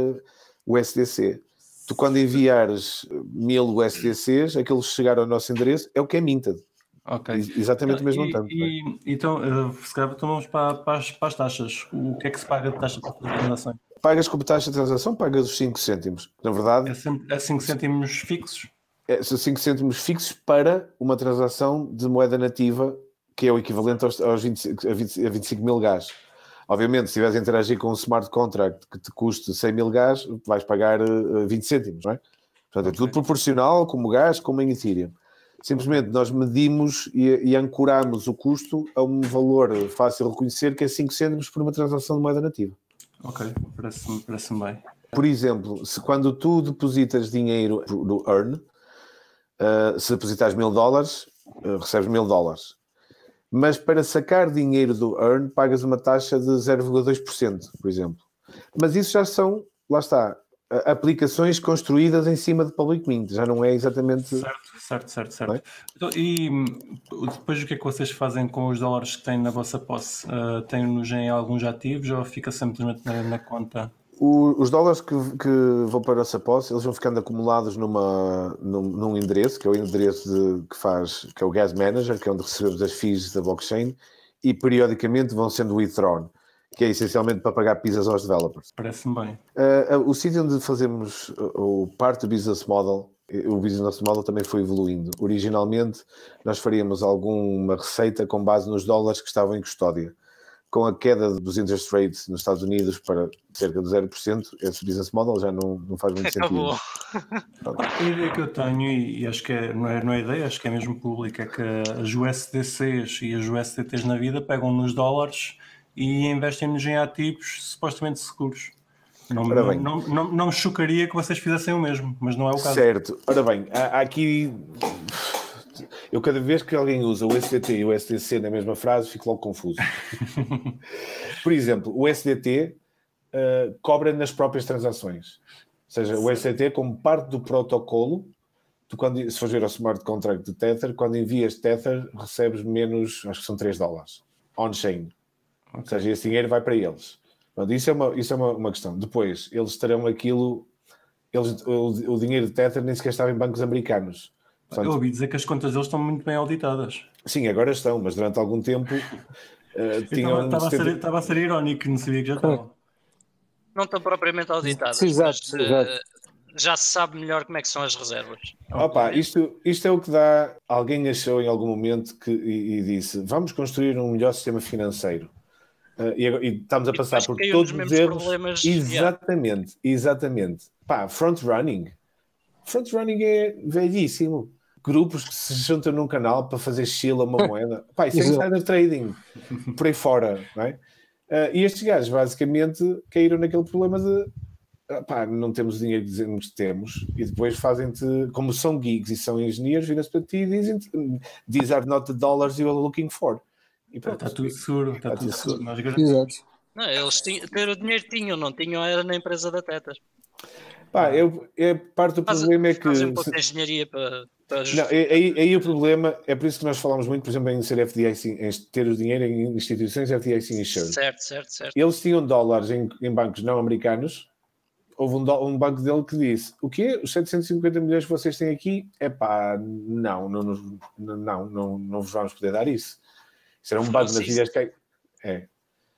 o SDC. Tu, quando enviares mil USDCs, aquele que chegar ao nosso endereço é o que é minted. Ok. Exatamente o mesmo e, tanto. E, é? então, uh, se calhar então vamos para, para, as, para, as, taxas. O que é que se paga de taxa fazer transações? Pagas como taxa de transação, pagas os 5 cêntimos. Na verdade. É, sempre, é 5 cêntimos fixos? É, são 5 cêntimos fixos para uma transação de moeda nativa, que é o equivalente aos, aos 20, a, 20, a 25 mil gás. Obviamente, se estiveres a interagir com um smart contract que te custe 100 mil gás, vais pagar uh, eh, 20 cêntimos, não é? Portanto, okay. é tudo proporcional, como gás, como em Ethereum. Simplesmente nós medimos e, e ancoramos o custo a um valor fácil de reconhecer, que é 5 cêntimos por uma transação de moeda nativa. Ok, parece-me parece bem. Por exemplo, se quando tu depositas dinheiro no Earn, uh, se depositas mil dólares, uh, recebes mil dólares. Mas para sacar dinheiro do Earn, pagas uma taxa de 0,2%, por exemplo. Mas isso já são, lá está, aplicações construídas em cima de Public Mint, já não é exatamente. Certo, certo, certo, certo. É? Então, e hum, depois o que é que vocês fazem com os dólares que têm na vossa posse? Uh, Têm-nos em alguns ativos ou fica simplesmente na, na conta? O, os dólares que, que, vão para a nossa posse, eles vão ficando acumulados numa, num, num endereço, que é o endereço de, que faz, que é o Gas Manager, que é onde recebemos as fees da blockchain, e periodicamente vão sendo withdrawn que é essencialmente para pagar pizzas aos developers. Parece-me bem. Uh, uh, o sítio onde fazemos o parte do business model, o business model também foi evoluindo. Originalmente, nós faríamos alguma receita com base nos dólares que estavam em custódia. Com a queda dos interest rates nos Estados Unidos para cerca de 0%, esse business model já não, não faz muito Acabou. sentido. A ideia que eu tenho, e acho que é, não, é, não é ideia, acho que é mesmo pública, é que as USDCs e as USDTs na vida pegam nos dólares e investem-nos em ativos supostamente seguros. Não, não, não, não, não, me chocaria que vocês fizessem o mesmo, mas não é o caso. Certo. Ora bem, há, há aqui. Eu, cada vez que alguém usa o SDT e o SDC na mesma frase, fico logo confuso. Por exemplo, o SDT uh, eh, cobra nas próprias transações. Ou seja, o SDT, como parte do protocolo, tu, quando, se fores ver o smart contract de Tether, quando envias Tether, recebes menos, acho que são 3 dólares on-chain. Ou seja, esse dinheiro vai para eles. Pronto, isso é, uma, isso é uma, uma questão. Depois, eles terão aquilo. Eles, o, o dinheiro de Tether nem sequer estava em bancos americanos. Portanto, Eu ouvi dizer que as contas deles estão muito bem auditadas. Sim, agora estão, mas durante algum tempo. Uh, tinham estava, a ser, estava a ser irónico, não sabia que já estavam. Não estão propriamente auditadas. Sim, exato, mas, exato. Uh, já se sabe melhor como é que são as reservas. Opa, isto, isto é o que dá. Alguém achou em algum momento que, e, e disse: vamos construir um melhor sistema financeiro. Uh, e, e, estamos a passar por todos os erros. Problemas, exatamente, yeah. exatamente. Pá, front running. Front running é velhíssimo. Grupos que se juntam num canal para fazer chill a uma moeda. Pá, isso é insider trading. Por aí fora, não é? Uh, e estes gajos basicamente caíram naquele problema de pá, não temos o dinheiro que dizemos que temos, e depois fazem-te, como são geeks e são engenheiros, viram-se para ti e dizem these are not the dollars you are looking for. E pronto, está tudo seguro, está, está tudo seguro. seguro. Exato. Não, eles tinham, ter o dinheiro tinham, não tinham, era na empresa da Tetas. Pá, eu, é, parte do Faz, problema é que. Fazem um pouco de engenharia para. para não, aí, aí o problema é por isso que nós falamos muito, por exemplo, em ser FDIC, em ter o dinheiro em instituições FDIC insured. Certo, certo, certo. Eles tinham dólares em, em bancos não americanos. Houve um, um, banco dele que disse: O quê? Os 750 milhões que vocês têm aqui? É pá, não, não, não, não, não, não vos vamos poder dar isso. Isso era um bug nas ilhas que É.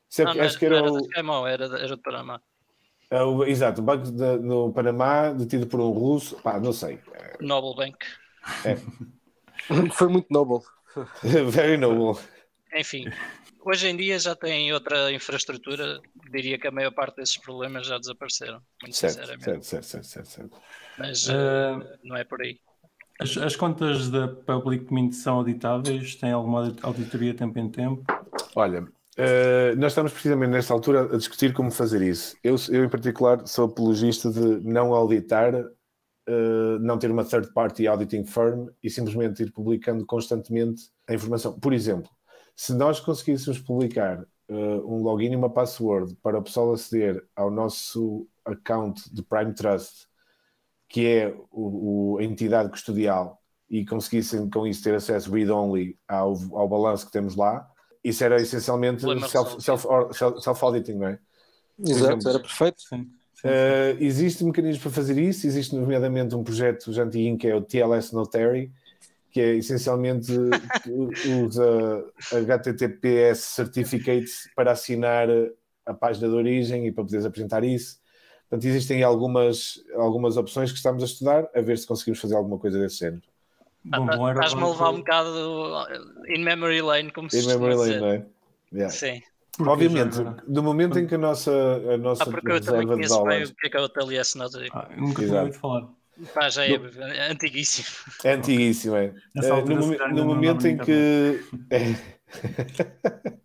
Isso é, não, acho que era, era o. Caimão, era, era do Panamá. É o, exato, o banco de, no Panamá, detido por um russo, pá, não sei. Noble Bank. É. Foi muito noble. Very noble. Enfim, hoje em dia já tem outra infraestrutura, diria que a maior parte desses problemas já desapareceram, muito certo, sinceramente. Certo, certo, certo, certo, certo. Mas uh, não é por aí. As, as, contas da Public Mint são auditáveis? Tem alguma auditoria tempo em tempo? Olha, uh, nós estamos precisamente nesta altura a discutir como fazer isso. Eu, eu em particular, sou apologista de não auditar, uh, não ter uma third party auditing firm e simplesmente ir publicando constantemente a informação. Por exemplo, Se nós conseguíssemos publicar uh, um login e uma password para o pessoal aceder ao nosso account de Prime Trust, que é o, o a entidade custodial, e conseguissem com isso ter acesso read-only ao, ao balanço que temos lá, isso era essencialmente self-auditing, self, self, não é? Exato, era perfeito. Sim. Uh, existe mecanismos para fazer isso, existe nomeadamente um projeto já antigo que é o TLS Notary, que é essencialmente usa HTTPS Certificates para assinar a página de origem e para poderes apresentar isso. Portanto, existem algumas, algumas opções que estamos a estudar, a ver se conseguimos fazer alguma coisa desse género. Estás-me a levar um bocado in memory lane, como in se In memory lane, não é? Yeah. Sim. Porque Obviamente, no momento em que a nossa, a nossa ah, porque eu também conheço dólares... bem o que é que é o TLS Notary. Ah, nunca tinha ouvido falar. Pá, já é, é antiguíssimo. É antiguíssimo, é. é no, no momento em que.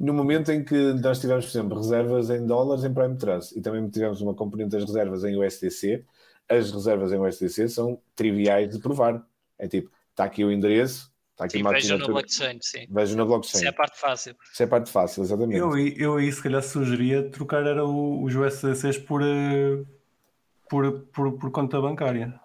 no momento em que nós tivemos, por exemplo, reservas em dólares em Prime Trust e também tivemos uma componente das reservas em USDC, as reservas em USDC são triviais de provar. É tipo, está aqui o endereço, está aqui sim, uma vejo no blockchain, sim. Vejo no blockchain. Isso é a parte fácil. Isso é a parte fácil, exatamente. Eu, eu aí se calhar sugeria trocar era o, os USDCs por, eh, por, por, por conta bancária.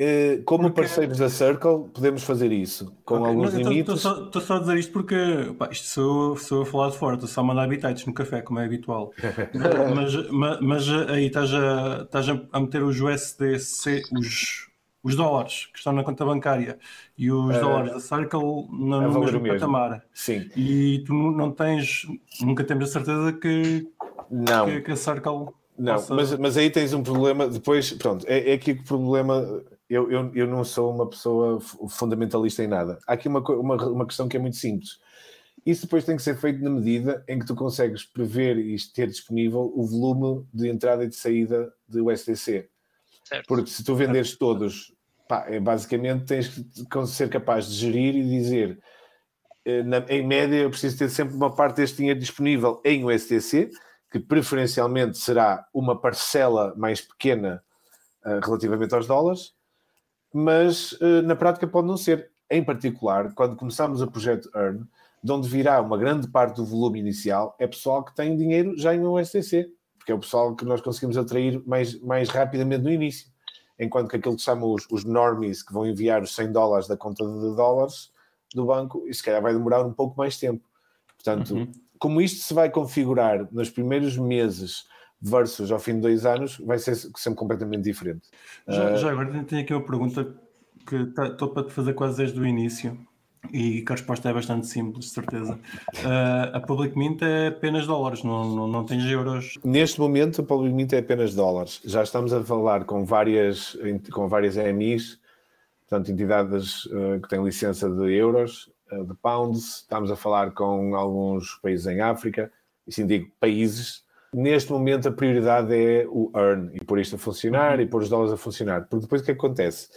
Uh, como porque... parceiros da Circle, podemos fazer isso com okay. alguns não, limites. Estou só, a dizer isto porque pá, isto sou, sou a falar de fora, estou só a mandar habitats no café, como é habitual. mas, mas, mas, aí estás a, estás a meter os USDC, os, os dólares que estão na conta bancária e os uh, dólares da Circle no, é no mesmo, mesmo patamar. Sim. E tu não tens, nunca temos a certeza que, não. que, que a Circle. Não, possa... mas, mas aí tens um problema. Depois, pronto, é, é aqui que o problema. Eu, eu, eu não sou uma pessoa fundamentalista em nada. Há aqui uma, uma, uma questão que é muito simples. Isso depois tem que ser feito na medida em que tu consegues prever e ter disponível o volume de entrada e de saída de USDC. Certo. Porque se tu venderes todos, pá, é, basicamente tens que ser capaz de gerir e dizer eh, na, em média eu preciso ter sempre uma parte deste dinheiro disponível em USDC, que preferencialmente será uma parcela mais pequena uh, relativamente aos dólares, mas uh, na prática pode não ser. Em particular, quando começamos o projeto Earn, de onde virá uma grande parte do volume inicial, é pessoal que tem dinheiro já em USDC porque é o pessoal que nós conseguimos atrair mais, mais rapidamente no início. Enquanto que aquilo que chamam os, os normies, que vão enviar os 100 dólares da conta de dólares do banco, isso se calhar vai demorar um pouco mais tempo. Portanto, uhum. como isto se vai configurar nos primeiros meses versus ao fim de dois anos, vai ser sempre completamente diferente. Já, já agora tenho aqui uma pergunta que estou tá, para te fazer quase desde o início e que a resposta é bastante simples, de certeza. Uh, a Public Mint é apenas dólares, não, não, não tens euros. Neste momento, a Public Mint é apenas dólares. Já estamos a falar com várias, com várias EMIs, portanto, entidades uh, que têm licença de euros, uh, de pounds. Estamos a falar com alguns países em África, e sim digo países. Neste momento, a prioridade é o earn, e por isto a funcionar, uhum. e pôr os dólares a funcionar. Porque depois o que acontece?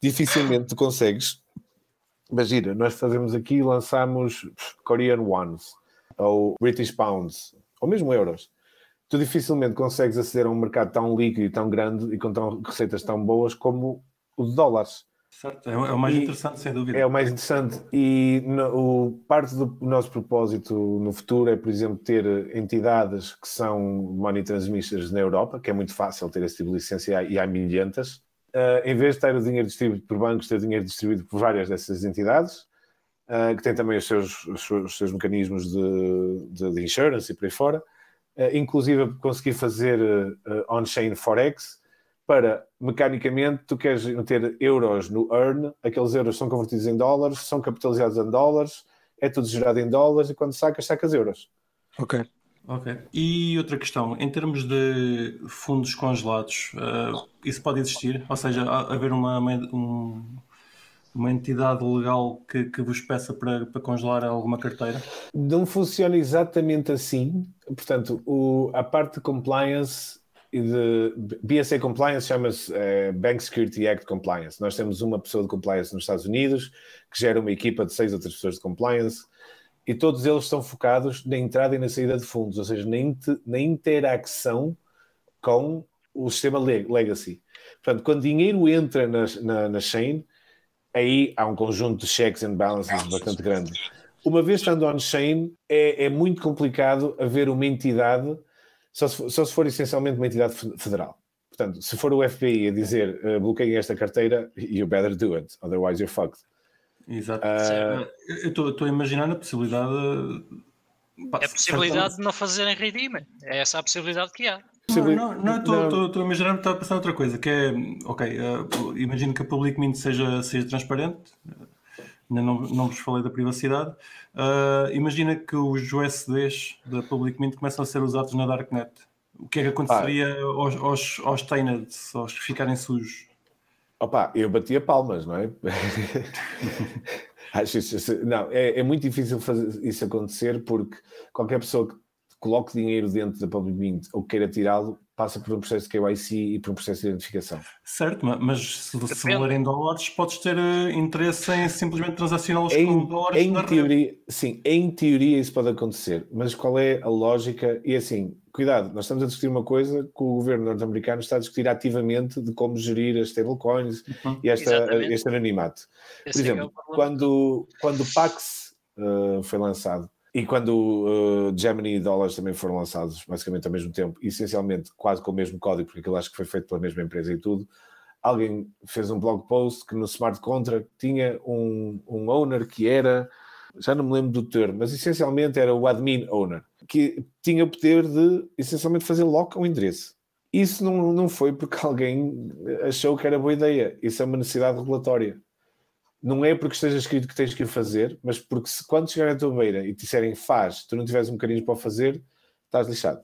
Dificilmente tu consegues Imagina, nós fazemos aqui, lançamos Korean Ones, ou British Pounds, ou mesmo euros. Tu dificilmente consegues aceder a um mercado tão líquido e tão grande e com tão, receitas tão boas como o de dólares. Certo, é, o mais e interessante, sem dúvida. É o mais interessante. E no, o, parte do nosso propósito no futuro é, por exemplo, ter entidades que são money transmitters na Europa, que é muito fácil ter esse tipo de licença e há, milhentas uh, em vez de ter o dinheiro distribuído por bancos, ter dinheiro distribuído por várias dessas entidades, uh, que têm também os seus, os seus, os seus mecanismos de, de, de, insurance e por aí fora, uh, inclusive conseguir fazer on-chain forex, para mecanicamente tu queres meter euros no earn, aqueles euros são convertidos em dólares, são capitalizados em dólares, é tudo gerado em dólares e quando sacas, sacas euros. Ok. Ok. E outra questão, em termos de fundos congelados, uh, isso pode existir? Ou seja, haver uma, um, uma entidade legal que, que vos peça para, para congelar alguma carteira? Não funciona exatamente assim. Portanto, o, a parte de compliance e de BSA Compliance chama-se uh, Bank Security Act Compliance. Nós temos uma pessoa de compliance nos Estados Unidos que gera uma equipa de seis outras pessoas de compliance e todos eles estão focados na entrada e na saída de fundos, ou seja, na, inter, na interação com o sistema legacy. Portanto, quando dinheiro entra na, na, na chain, aí há um conjunto de checks and balances bastante grande. uma vez estando on-chain, é, é muito complicado haver uma entidade, só se, for, só se for essencialmente uma entidade federal. Portanto, se for o FBI a dizer uh, bloqueiem esta carteira, you better do it, otherwise you're fucked. Exato. Uh, eu estou a imaginar a possibilidade. É a possibilidade de não fazerem redeem. É essa a possibilidade que há. Não, não, estou a imaginar, estou a pensar outra coisa, que é, ok, uh, imagino que a Public Mint seja, seja transparente, ainda não, não vos falei da privacidade, uh, imagina que os USDs da Public Mint começam a ser usados na Darknet. O que é que aconteceria ah. aos, aos, aos tainted, aos que ficarem sujos? Opa, eu batia palmas, não é? Acho isso, não, é, é, muito difícil fazer isso acontecer porque qualquer pessoa que coloque dinheiro dentro da Public Mint ou queira tirá-lo, passa por um processo de KYC e por um processo de identificação. Certo, mas se, se em dólares, podes ter uh, interesse em simplesmente transacioná-los com dólares em teoria, rede. Sim, em teoria isso pode acontecer, mas qual é a lógica? E assim, cuidado, nós estamos a discutir uma coisa que o governo norte-americano está a discutir ativamente de como gerir as stablecoins uhum. e esta, este anonimato. Esse por é exemplo, é quando, quando o Pax uh, foi lançado, e quando uh, Gemini e Dollars também foram lançados, basicamente ao mesmo tempo, essencialmente quase com o mesmo código, porque aquilo acho que foi feito pela mesma empresa e tudo, alguém fez um blog post que no smart contract tinha um, um owner que era, já não me lembro do termo, mas essencialmente era o admin owner, que tinha o poder de essencialmente fazer lock ao endereço. Isso não, não foi porque alguém achou que era boa ideia, isso é uma necessidade regulatória não é porque esteja escrito que tens que o fazer, mas porque se quando chegar à tua beira e te disserem faz, tu não tiveres um bocadinho para o fazer, estás lixado.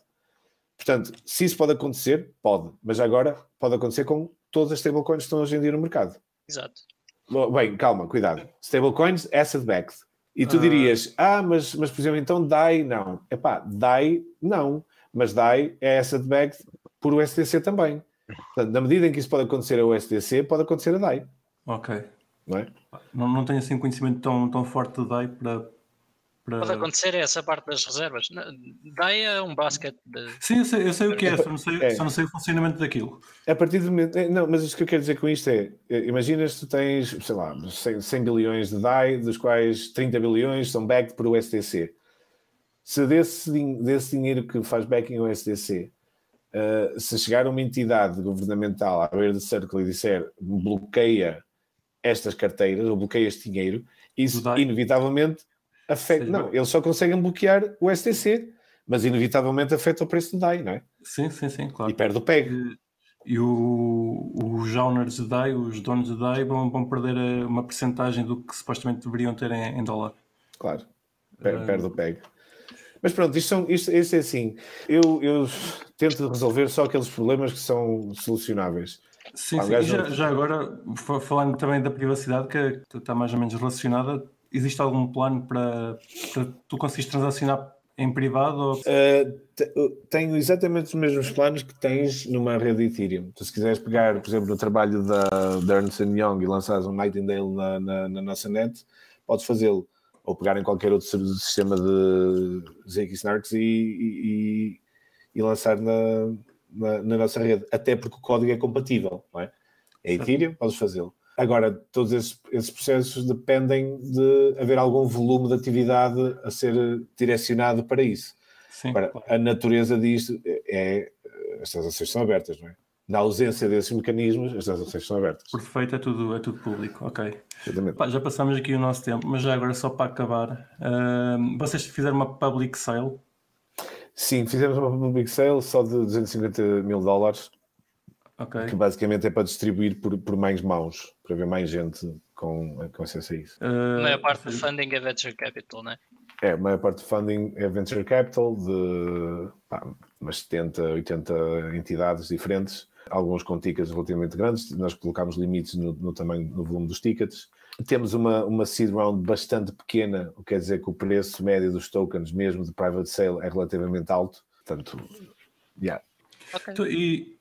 Portanto, se isso pode acontecer, pode, mas agora pode acontecer com todas as stablecoins que estão hoje em dia no mercado. Exato. Bem, calma, cuidado. Stablecoins, asset backed. E tu ah. dirias, ah, mas, mas por exemplo, então DAI não. Epá, DAI não, mas DAI é asset backed por USDC também. Portanto, na medida em que isso pode acontecer a USDC, pode acontecer a DAI. Ok não é? Não, não tenho assim conhecimento tão, tão forte de DAI para, para... Pode acontecer essa parte das reservas. DAI é um basket. De... Sim, eu sei, eu sei o que é, só não sei, é. só não sei o funcionamento daquilo. A partir do momento. É, não, mas o que eu quero dizer com isto é: é imagina se tu tens, sei lá, 100, 100 bilhões de DAI, dos quais 30 bilhões são backed por USDC. Se desse, desse dinheiro que faz backing ao USDC, uh, se chegar uma entidade governamental à beira do Circle e disser bloqueia estas carteiras ou bloqueia este dinheiro, isso inevitavelmente afeta. Sim, não, eles só conseguem bloquear o STC, mas inevitavelmente afeta o preço do DAI, não é? Sim, sim, sim, claro. E perde o PEG. E, e o, os owners de DAI, os donos de DAI, vão, vão perder eh, uma percentagem do que supostamente deveriam ter em, em dólar. Claro, perde, uh... perde o PEG. Mas pronto, isto, são, isto, isto é assim. Eu, eu tento resolver só aqueles problemas que são solucionáveis. Sim, sim. Já, já, agora, falando também da privacidade, que está mais ou menos relacionada, existe algum plano para, para tu conseguires transacionar em privado? Ou... Uh, tenho exatamente os mesmos planos que tens numa rede Ethereum. Tu, se quiseres pegar, por exemplo, no trabalho da, da Ernst Young e lançares um Nightingale na, na, na nossa net, podes fazê-lo. Ou pegar em qualquer outro sistema de ZK e, e, e lançar na, na, na, nossa rede, até porque o código é compatível, não é? É Ethereum, podes fazê-lo. Agora, todos esses, esses, processos dependem de haver algum volume de atividade a ser direcionado para isso. Sim, Agora, claro. a natureza disto é, é as transações são abertas, não é? Na ausência desses mecanismos, as transações são abertas. Por defeito é tudo, é tudo público, ok. Pá, já passamos aqui o nosso tempo, mas já agora só para acabar, uh, vocês fizeram uma public sale Sim, fizemos uma public sale só de 250 mil dólares, okay. que basicamente é para distribuir por, por mais mãos, para ver mais gente com, com acesso a isso. Uh, a maior parte do funding é venture capital, não é? É, a maior parte do funding é venture capital de pá, umas 70, 80 entidades diferentes, alguns com tickets relativamente grandes. Nós colocámos limites no, no tamanho, no volume dos tickets temos uma, uma seed round bastante pequena, o que quer dizer que o preço médio dos tokens, mesmo de private sale, é relativamente alto. Portanto, yeah. Okay. E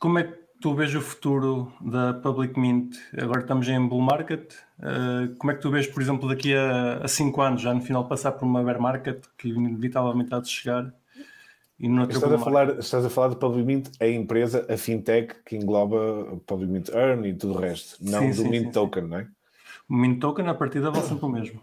como é que tu vês o futuro da Public Mint? Agora estamos em bull market. Uh, como é que tu vês, por exemplo, daqui a 5 anos, já no final, passar por uma bear market que inevitavelmente há de chegar? E no estás, a falar, estás a falar de Public Mint, a empresa, a fintech que engloba Public Mint Earn e tudo o resto, não sim, do sim, Mint sim, Token, não é? O mint token, a partida, vale sempre o mesmo.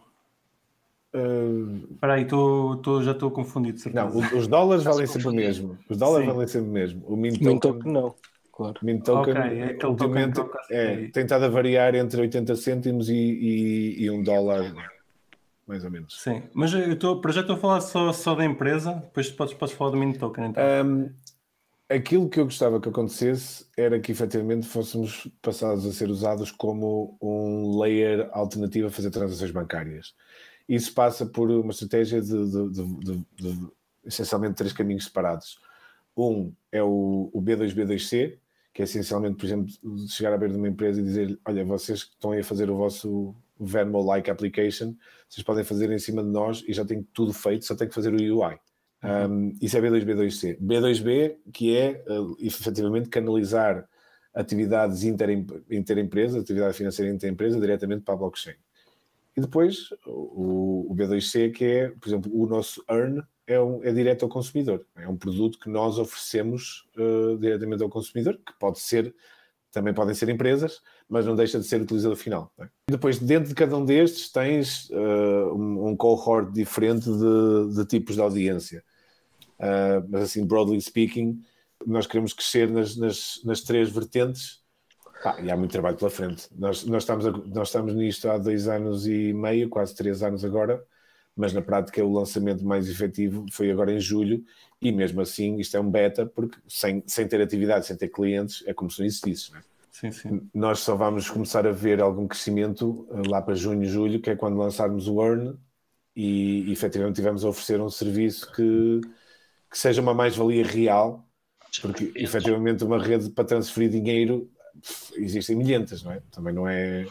Uh... Espera aí, tô, tô, já estou confundido. Certeza. Não, os dólares valem sempre o mesmo. Os dólares Sim. valem sempre o mesmo. O Mint Token, token não. Claro. Mint Token, okay, é token é, tem estado a variar entre 80 cêntimos e, e, e um dólar mais ou menos. Sim, mas eu estou, para já estou a falar só, só da empresa, depois podes, podes falar do mini token então. Um, aquilo que eu gostava que acontecesse era que efetivamente fôssemos passados a ser usados como um layer alternativo a fazer transações bancárias. Isso passa por uma estratégia de, de, de, de essencialmente três caminhos separados. Um é o, o B2B2C, que é essencialmente, por exemplo, chegar à beira de uma empresa e dizer: Olha, vocês que estão aí a fazer o vosso Venmo-like application, vocês podem fazer em cima de nós e já tem tudo feito, só tem que fazer o UI. Uhum. Um, isso é B2B, B2C. B2B, que é uh, efetivamente canalizar atividades interempresa, atividade financeira interempresa, diretamente para a blockchain. E depois o, o B2C, que é, por exemplo, o nosso earn é, um, é direto ao consumidor. É um produto que nós oferecemos uh, diretamente ao consumidor, que pode ser também podem ser empresas, mas não deixa de ser utilizador final. É? Depois, dentro de cada um destes, tens uh, um, um, cohort diferente de, de, tipos de audiência. Uh, mas, assim, broadly speaking, nós queremos crescer nas, nas, nas três vertentes ah, e há muito trabalho pela frente. Nós, nós, estamos a, nós estamos nisto há dois anos e meio, quase três anos agora, mas na prática o lançamento mais efetivo foi agora em julho e mesmo assim isto é um beta porque sem, sem ter atividade, sem ter clientes é como se não existisse. Não é? sim, sim. Nós só vamos começar a ver algum crescimento eh, lá para junho, julho, que é quando lançarmos o Earn e, e efetivamente tivemos a oferecer um serviço que, que seja uma mais-valia real, porque efetivamente uma rede para transferir dinheiro existem milhentas, não é? Também não é.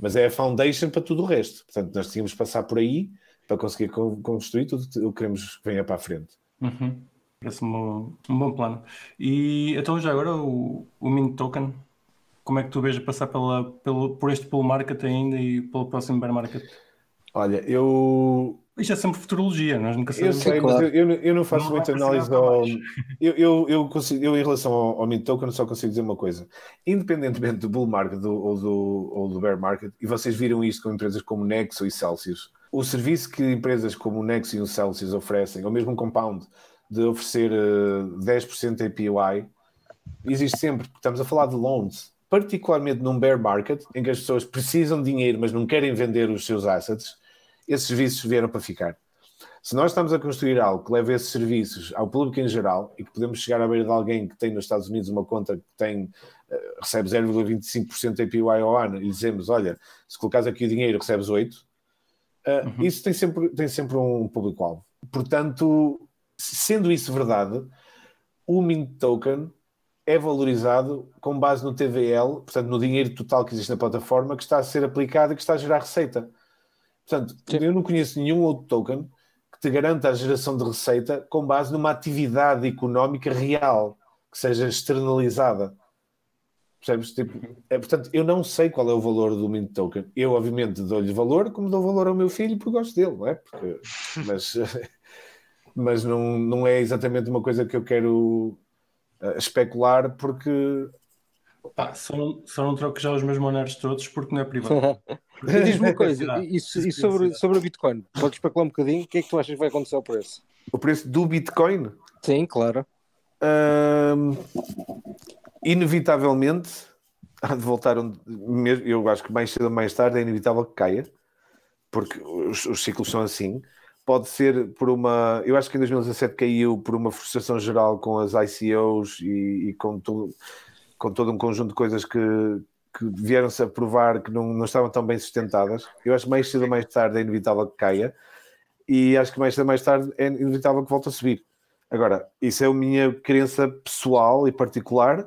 Mas é a foundation para tudo o resto. Portanto, nós tínhamos que passar por aí para conseguir construir tudo o que queremos que venha para a frente. Uhum. Parece-me um, um, bom plano. E então, já agora, o, o Mint Token, como é que tu vês passar pela, pelo, por este bull market ainda e pelo próximo bear market? Olha, eu. Isto é sempre futurologia, nós nunca sabemos. Eu sei, claro. mas eu, eu, não faço não muita análise ao. Eu, eu, eu, consigo, eu, em relação ao, ao Mint Token, só consigo dizer uma coisa. Independentemente do bull market do, ou, do, ou do bear market, e vocês viram isto com empresas como Nexo e Celsius, o serviço que empresas como o Nexo e o Celsius oferecem, ou mesmo um Compound, de oferecer uh, 10% APY, existe sempre, porque estamos a falar de loans, particularmente num bear market, em que as pessoas precisam de dinheiro, mas não querem vender os seus assets, esses serviços vieram para ficar. Se nós estamos a construir algo que leve esses serviços ao público em geral e que podemos chegar à beira de alguém que tem nos Estados Unidos uma conta que tem, uh, recebe 0,25% APY ao ano e dizemos, olha, se colocares aqui o dinheiro recebes 8%, Uh, uhum. Isso tem sempre, tem sempre um público-alvo. Portanto, sendo isso verdade, o Mint Token é valorizado com base no TVL, portanto, no dinheiro total que existe na plataforma, que está a ser aplicado e que está a gerar receita. Portanto, Sim. eu não conheço nenhum outro token que te garanta a geração de receita com base numa atividade económica real, que seja externalizada. Percebes? Tipo, é, portanto, eu não sei qual é o valor do Mint Token. Eu, obviamente, dou-lhe valor, como dou valor ao meu filho, porque gosto dele, não é? Porque, mas mas não, não é exatamente uma coisa que eu quero uh, especular, porque. Pá, só, não, só não troco já os meus moneros todos porque não é privado. Diz-me uma coisa, e, e sobre, sobre o Bitcoin, podes especular um bocadinho? O que é que tu achas que vai acontecer ao preço? O preço do Bitcoin? Sim, claro. Um, inevitavelmente há de voltar onde, eu acho que mais cedo ou mais tarde é inevitável que caia porque os, os, ciclos são assim pode ser por uma eu acho que em 2017 caiu por uma frustração geral com as ICOs e, e com, todo, com todo um conjunto de coisas que, que vieram-se a provar que não, não estavam tão bem sustentadas eu acho que mais cedo ou mais tarde é inevitável que caia e acho que mais cedo ou mais tarde é inevitável que volte a subir agora, isso é a minha crença pessoal e particular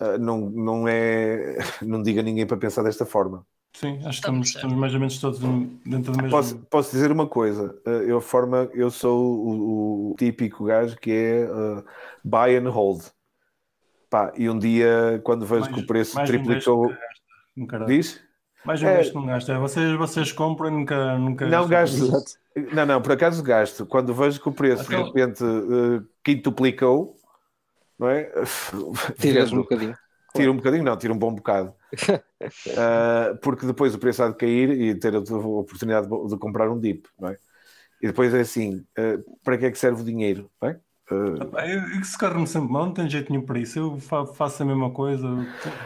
uh, não, não é. Não diga ninguém para pensar desta forma. Sim, acho que estamos, estamos mais ou menos todos dentro do mesmo. Posso, posso dizer uma coisa? Uh, eu, forma, eu sou o, o típico gajo que é uh, buy and hold. Pá, e um dia, quando vejo mais, que o preço triplicou. Um Diz? Mais um é... gasto não gasta. Vocês, vocês compram e nunca. nunca não gasto. Não, não, por acaso gasto. Quando vejo que o preço Aquela... de repente uh, quintuplicou, não é? Tiras um bocadinho. Tira um bocadinho, não, tira um bom bocado. uh, porque depois o preço há de cair e ter a oportunidade de comprar um dip, não é? E depois é assim, uh, para que é que serve o dinheiro, não é? Eu, se carro-me sempre mal, não tenho jeito nenhum para isso. Eu faço a mesma coisa,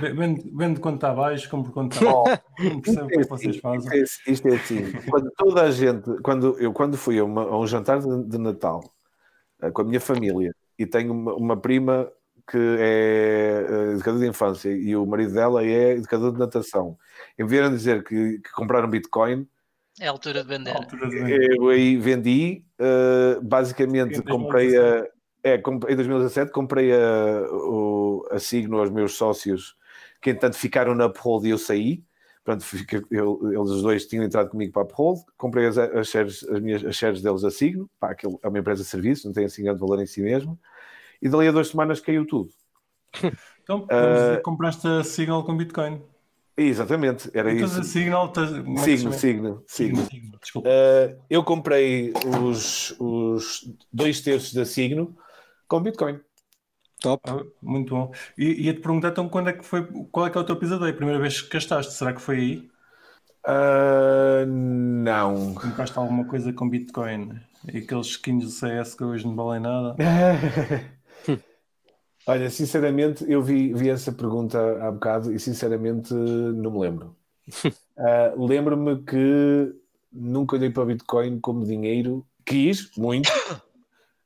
vendo, vendo quando está baixo, compro quando está alto. Não percebo o que, é que vocês fazem. Isto é, isto é assim, quando toda a gente, quando eu quando fui a, uma, a um jantar de, de Natal uh, com a minha família e tenho uma, uma prima que é uh, educadora de infância e o marido dela é educador de natação, em vieram dizer que, que compraram Bitcoin. É a altura de vender. Altura de vender. Eu aí vendi, uh, basicamente comprei a. É, em 2017 comprei a, o, a Signo aos meus sócios, que entanto ficaram na Uphold e eu saí. Fica, eu, eles os dois tinham entrado comigo para a Uphold, comprei as, as, shares, as, minhas, as shares deles a Signo, pá, aquilo é uma empresa de serviço, não tem assim grande valor em si mesmo e dali a duas semanas caiu tudo. Então, uh, compraste a Signal com Bitcoin. Exatamente, era então, isso. Signal, Signo, Signo, Signo, Signo. Signo uh, eu comprei os, os dois terços da Signo com Bitcoin. Top. Ah, muito bom. E ia-te perguntar então quando é que foi, qual é que é o teu pesadelo? A primeira vez que gastaste, será que foi aí? Uh, não. Compraste alguma coisa com Bitcoin? E aqueles skins do CS que hoje não valem nada? Olha, sinceramente, eu vi, vi essa pergunta há bocado e sinceramente não me lembro. Uh, Lembro-me que nunca olhei para o Bitcoin como dinheiro, quis muito,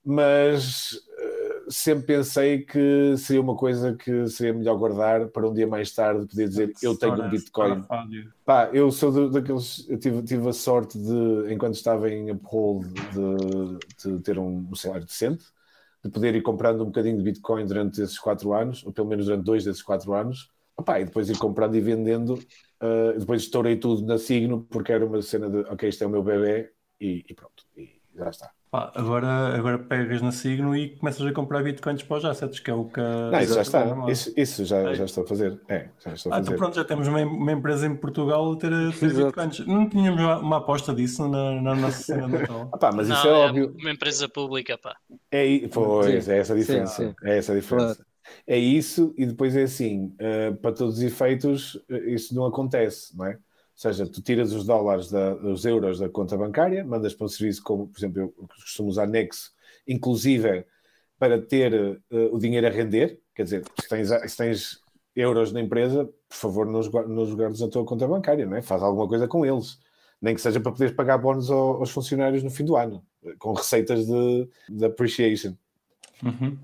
mas uh, sempre pensei que seria uma coisa que seria melhor guardar para um dia mais tarde poder dizer eu tenho um Bitcoin. Pá, eu sou de, daqueles, eu tive, tive a sorte de, enquanto estava em Uphold, de, de ter um, um salário decente de poder ir comprando um bocadinho de Bitcoin durante esses quatro anos, ou pelo menos durante dois desses quatro anos, Opa, e depois ir comprando e vendendo. Uh, depois estourei tudo na Signo, porque era uma cena de ok, este é o meu bebê, e, e pronto, e já está. Pá, agora, agora pegas na Signo e começas a comprar bitcoins para os assets, que é o que. Não, isso já está. Isso, isso já, é. já estou a fazer. É, já estou a ah, fazer. então pronto, já temos uma, uma empresa em Portugal a ter, a ter bitcoins. Não tínhamos uma, uma aposta disso na, na nossa cena natal. Ah, pá, mas não, isso é, é óbvio. Uma empresa pública, pá. É, pois, sim. é essa a diferença. Sim, sim. É essa a diferença. Claro. É isso, e depois é assim, uh, para todos os efeitos, uh, isso não acontece, não é? Ou seja, tu tiras os dólares, da, os euros da conta bancária, mandas para um serviço como, por exemplo, eu costumo usar Nexo, inclusive para ter uh, o dinheiro a render. Quer dizer, se tens, se tens euros na empresa, por favor, nos, nos guardes na tua conta bancária, não é? Faz alguma coisa com eles. Nem que seja para poderes pagar bónus aos funcionários no fim do ano, com receitas de, de appreciation. Uhum.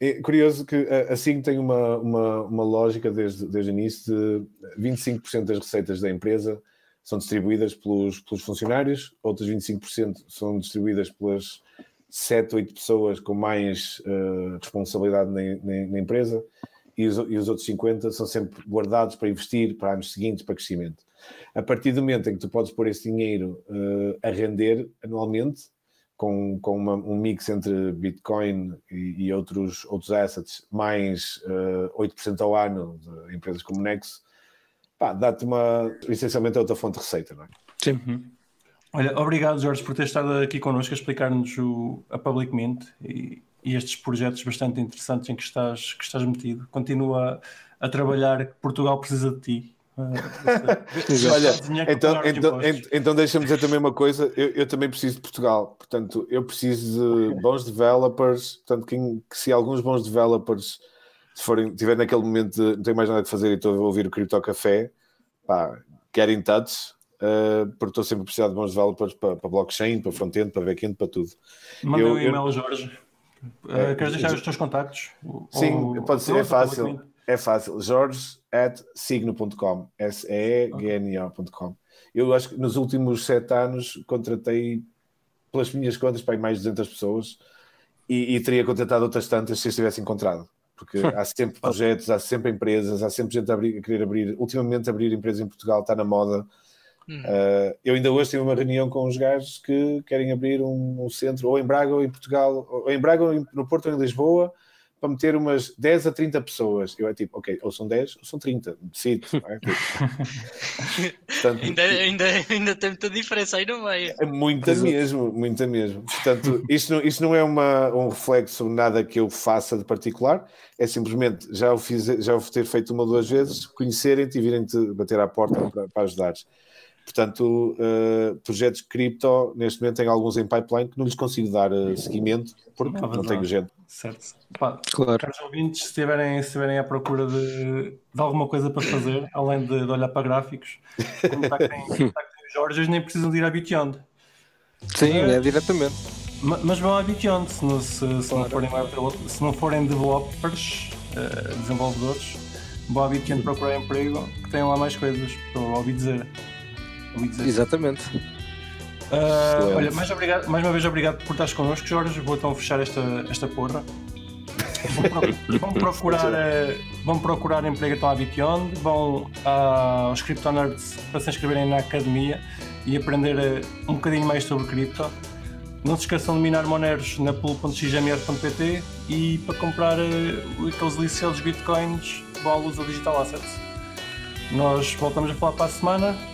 É curioso que a SIG tem uma, uma, uma lógica desde, desde o início de 25% das receitas da empresa são distribuídas pelos, pelos funcionários, outros 25% são distribuídas pelas 7, 8 pessoas com mais uh, responsabilidade na, na, na, empresa e os, e os outros 50 são sempre guardados para investir para anos seguintes, para crescimento. A partir do momento em que tu podes pôr esse dinheiro uh, a render anualmente, com, com uma, um mix entre Bitcoin e, e, outros, outros assets, mais uh, eh, 8% ao ano de empresas como Nexo, dá-te uma, essencialmente, outra fonte de receita, não é? Sim. Uhum. Olha, obrigado, Jorge, por ter estado aqui connosco a explicar-nos a Public Mint e, e, estes projetos bastante interessantes em que estás, que estás metido. Continua a trabalhar, Portugal precisa de ti Olha, então, então, então deixa-me dizer também uma coisa: eu, eu, também preciso de Portugal, portanto, eu preciso de bons developers. Portanto, quem, que se alguns bons developers forem, tiver naquele momento de não tenho mais nada a fazer e estou a ouvir o Crypto Café, pá, get in touch, uh, porque estou sempre a precisar de bons developers para, para blockchain, para front-end, para back-end, para tudo. Manda um e-mail, Jorge. Uh, queres deixar os teus contactos? Sim, ou, pode ser, é fácil. É fácil. Jorge at signo.com. S-E-G-N-O.com. Eu acho que nos últimos sete anos contratei, pelas minhas contas, para mais de 200 pessoas e, e, teria contratado outras tantas se estivesse encontrado. Porque há sempre projetos, há sempre empresas, há sempre gente a, abrir, a querer abrir. Ultimamente, abrir empresas em Portugal está na moda. Uh, eu ainda hoje tive uma reunião com os gajos que querem abrir um, um, centro, ou em Braga ou em Portugal, ou em Braga ou no Porto ou em Lisboa, para meter umas 10 a 30 pessoas. Eu é tipo, ok, ou são 10 ou são 30, decido. É? Tipo, Portanto, ainda, ainda, ainda tem muita diferença aí no meio. É muita Exato. mesmo, muita mesmo. Portanto, isto não, isto não é uma, um reflexo, nada que eu faça de particular, é simplesmente já o, fiz, já o ter feito uma ou duas vezes, conhecerem-te e virem-te bater à porta para, para ajudares. Portanto, uh, projetos cripto, neste momento, tem alguns em pipeline que não lhes consigo dar uh, seguimento porque não, não tenho gente. Certo. Pá, claro. Caros ouvintes, se estiverem, se estiverem à procura de, de alguma coisa para fazer, além de, de olhar para gráficos, contactem, contactem os Jorge, nem precisam de ir à Beyond. Sim, é, é diretamente. Mas vão à Beyond, se, não, se, se claro. não forem, se não forem developers, uh, desenvolvedores, vão à Beyond procurar emprego, que tenham lá mais coisas, para ouvir dizer. Exatamente. Uh, olha, mais, obrigado, mais uma vez obrigado por estares connosco, Jorge. Vou então fechar esta, esta porra. vão, procurar, uh, vão procurar emprego então à Bition, vão uh, aos Cryptonerds para se inscreverem na academia e aprender uh, um bocadinho mais sobre cripto. Não se esqueçam de minar moneros na pool.xmr.pt e para comprar uh, aqueles licenciados bitcoins vão à luz Digital Assets. Nós voltamos a falar para a semana.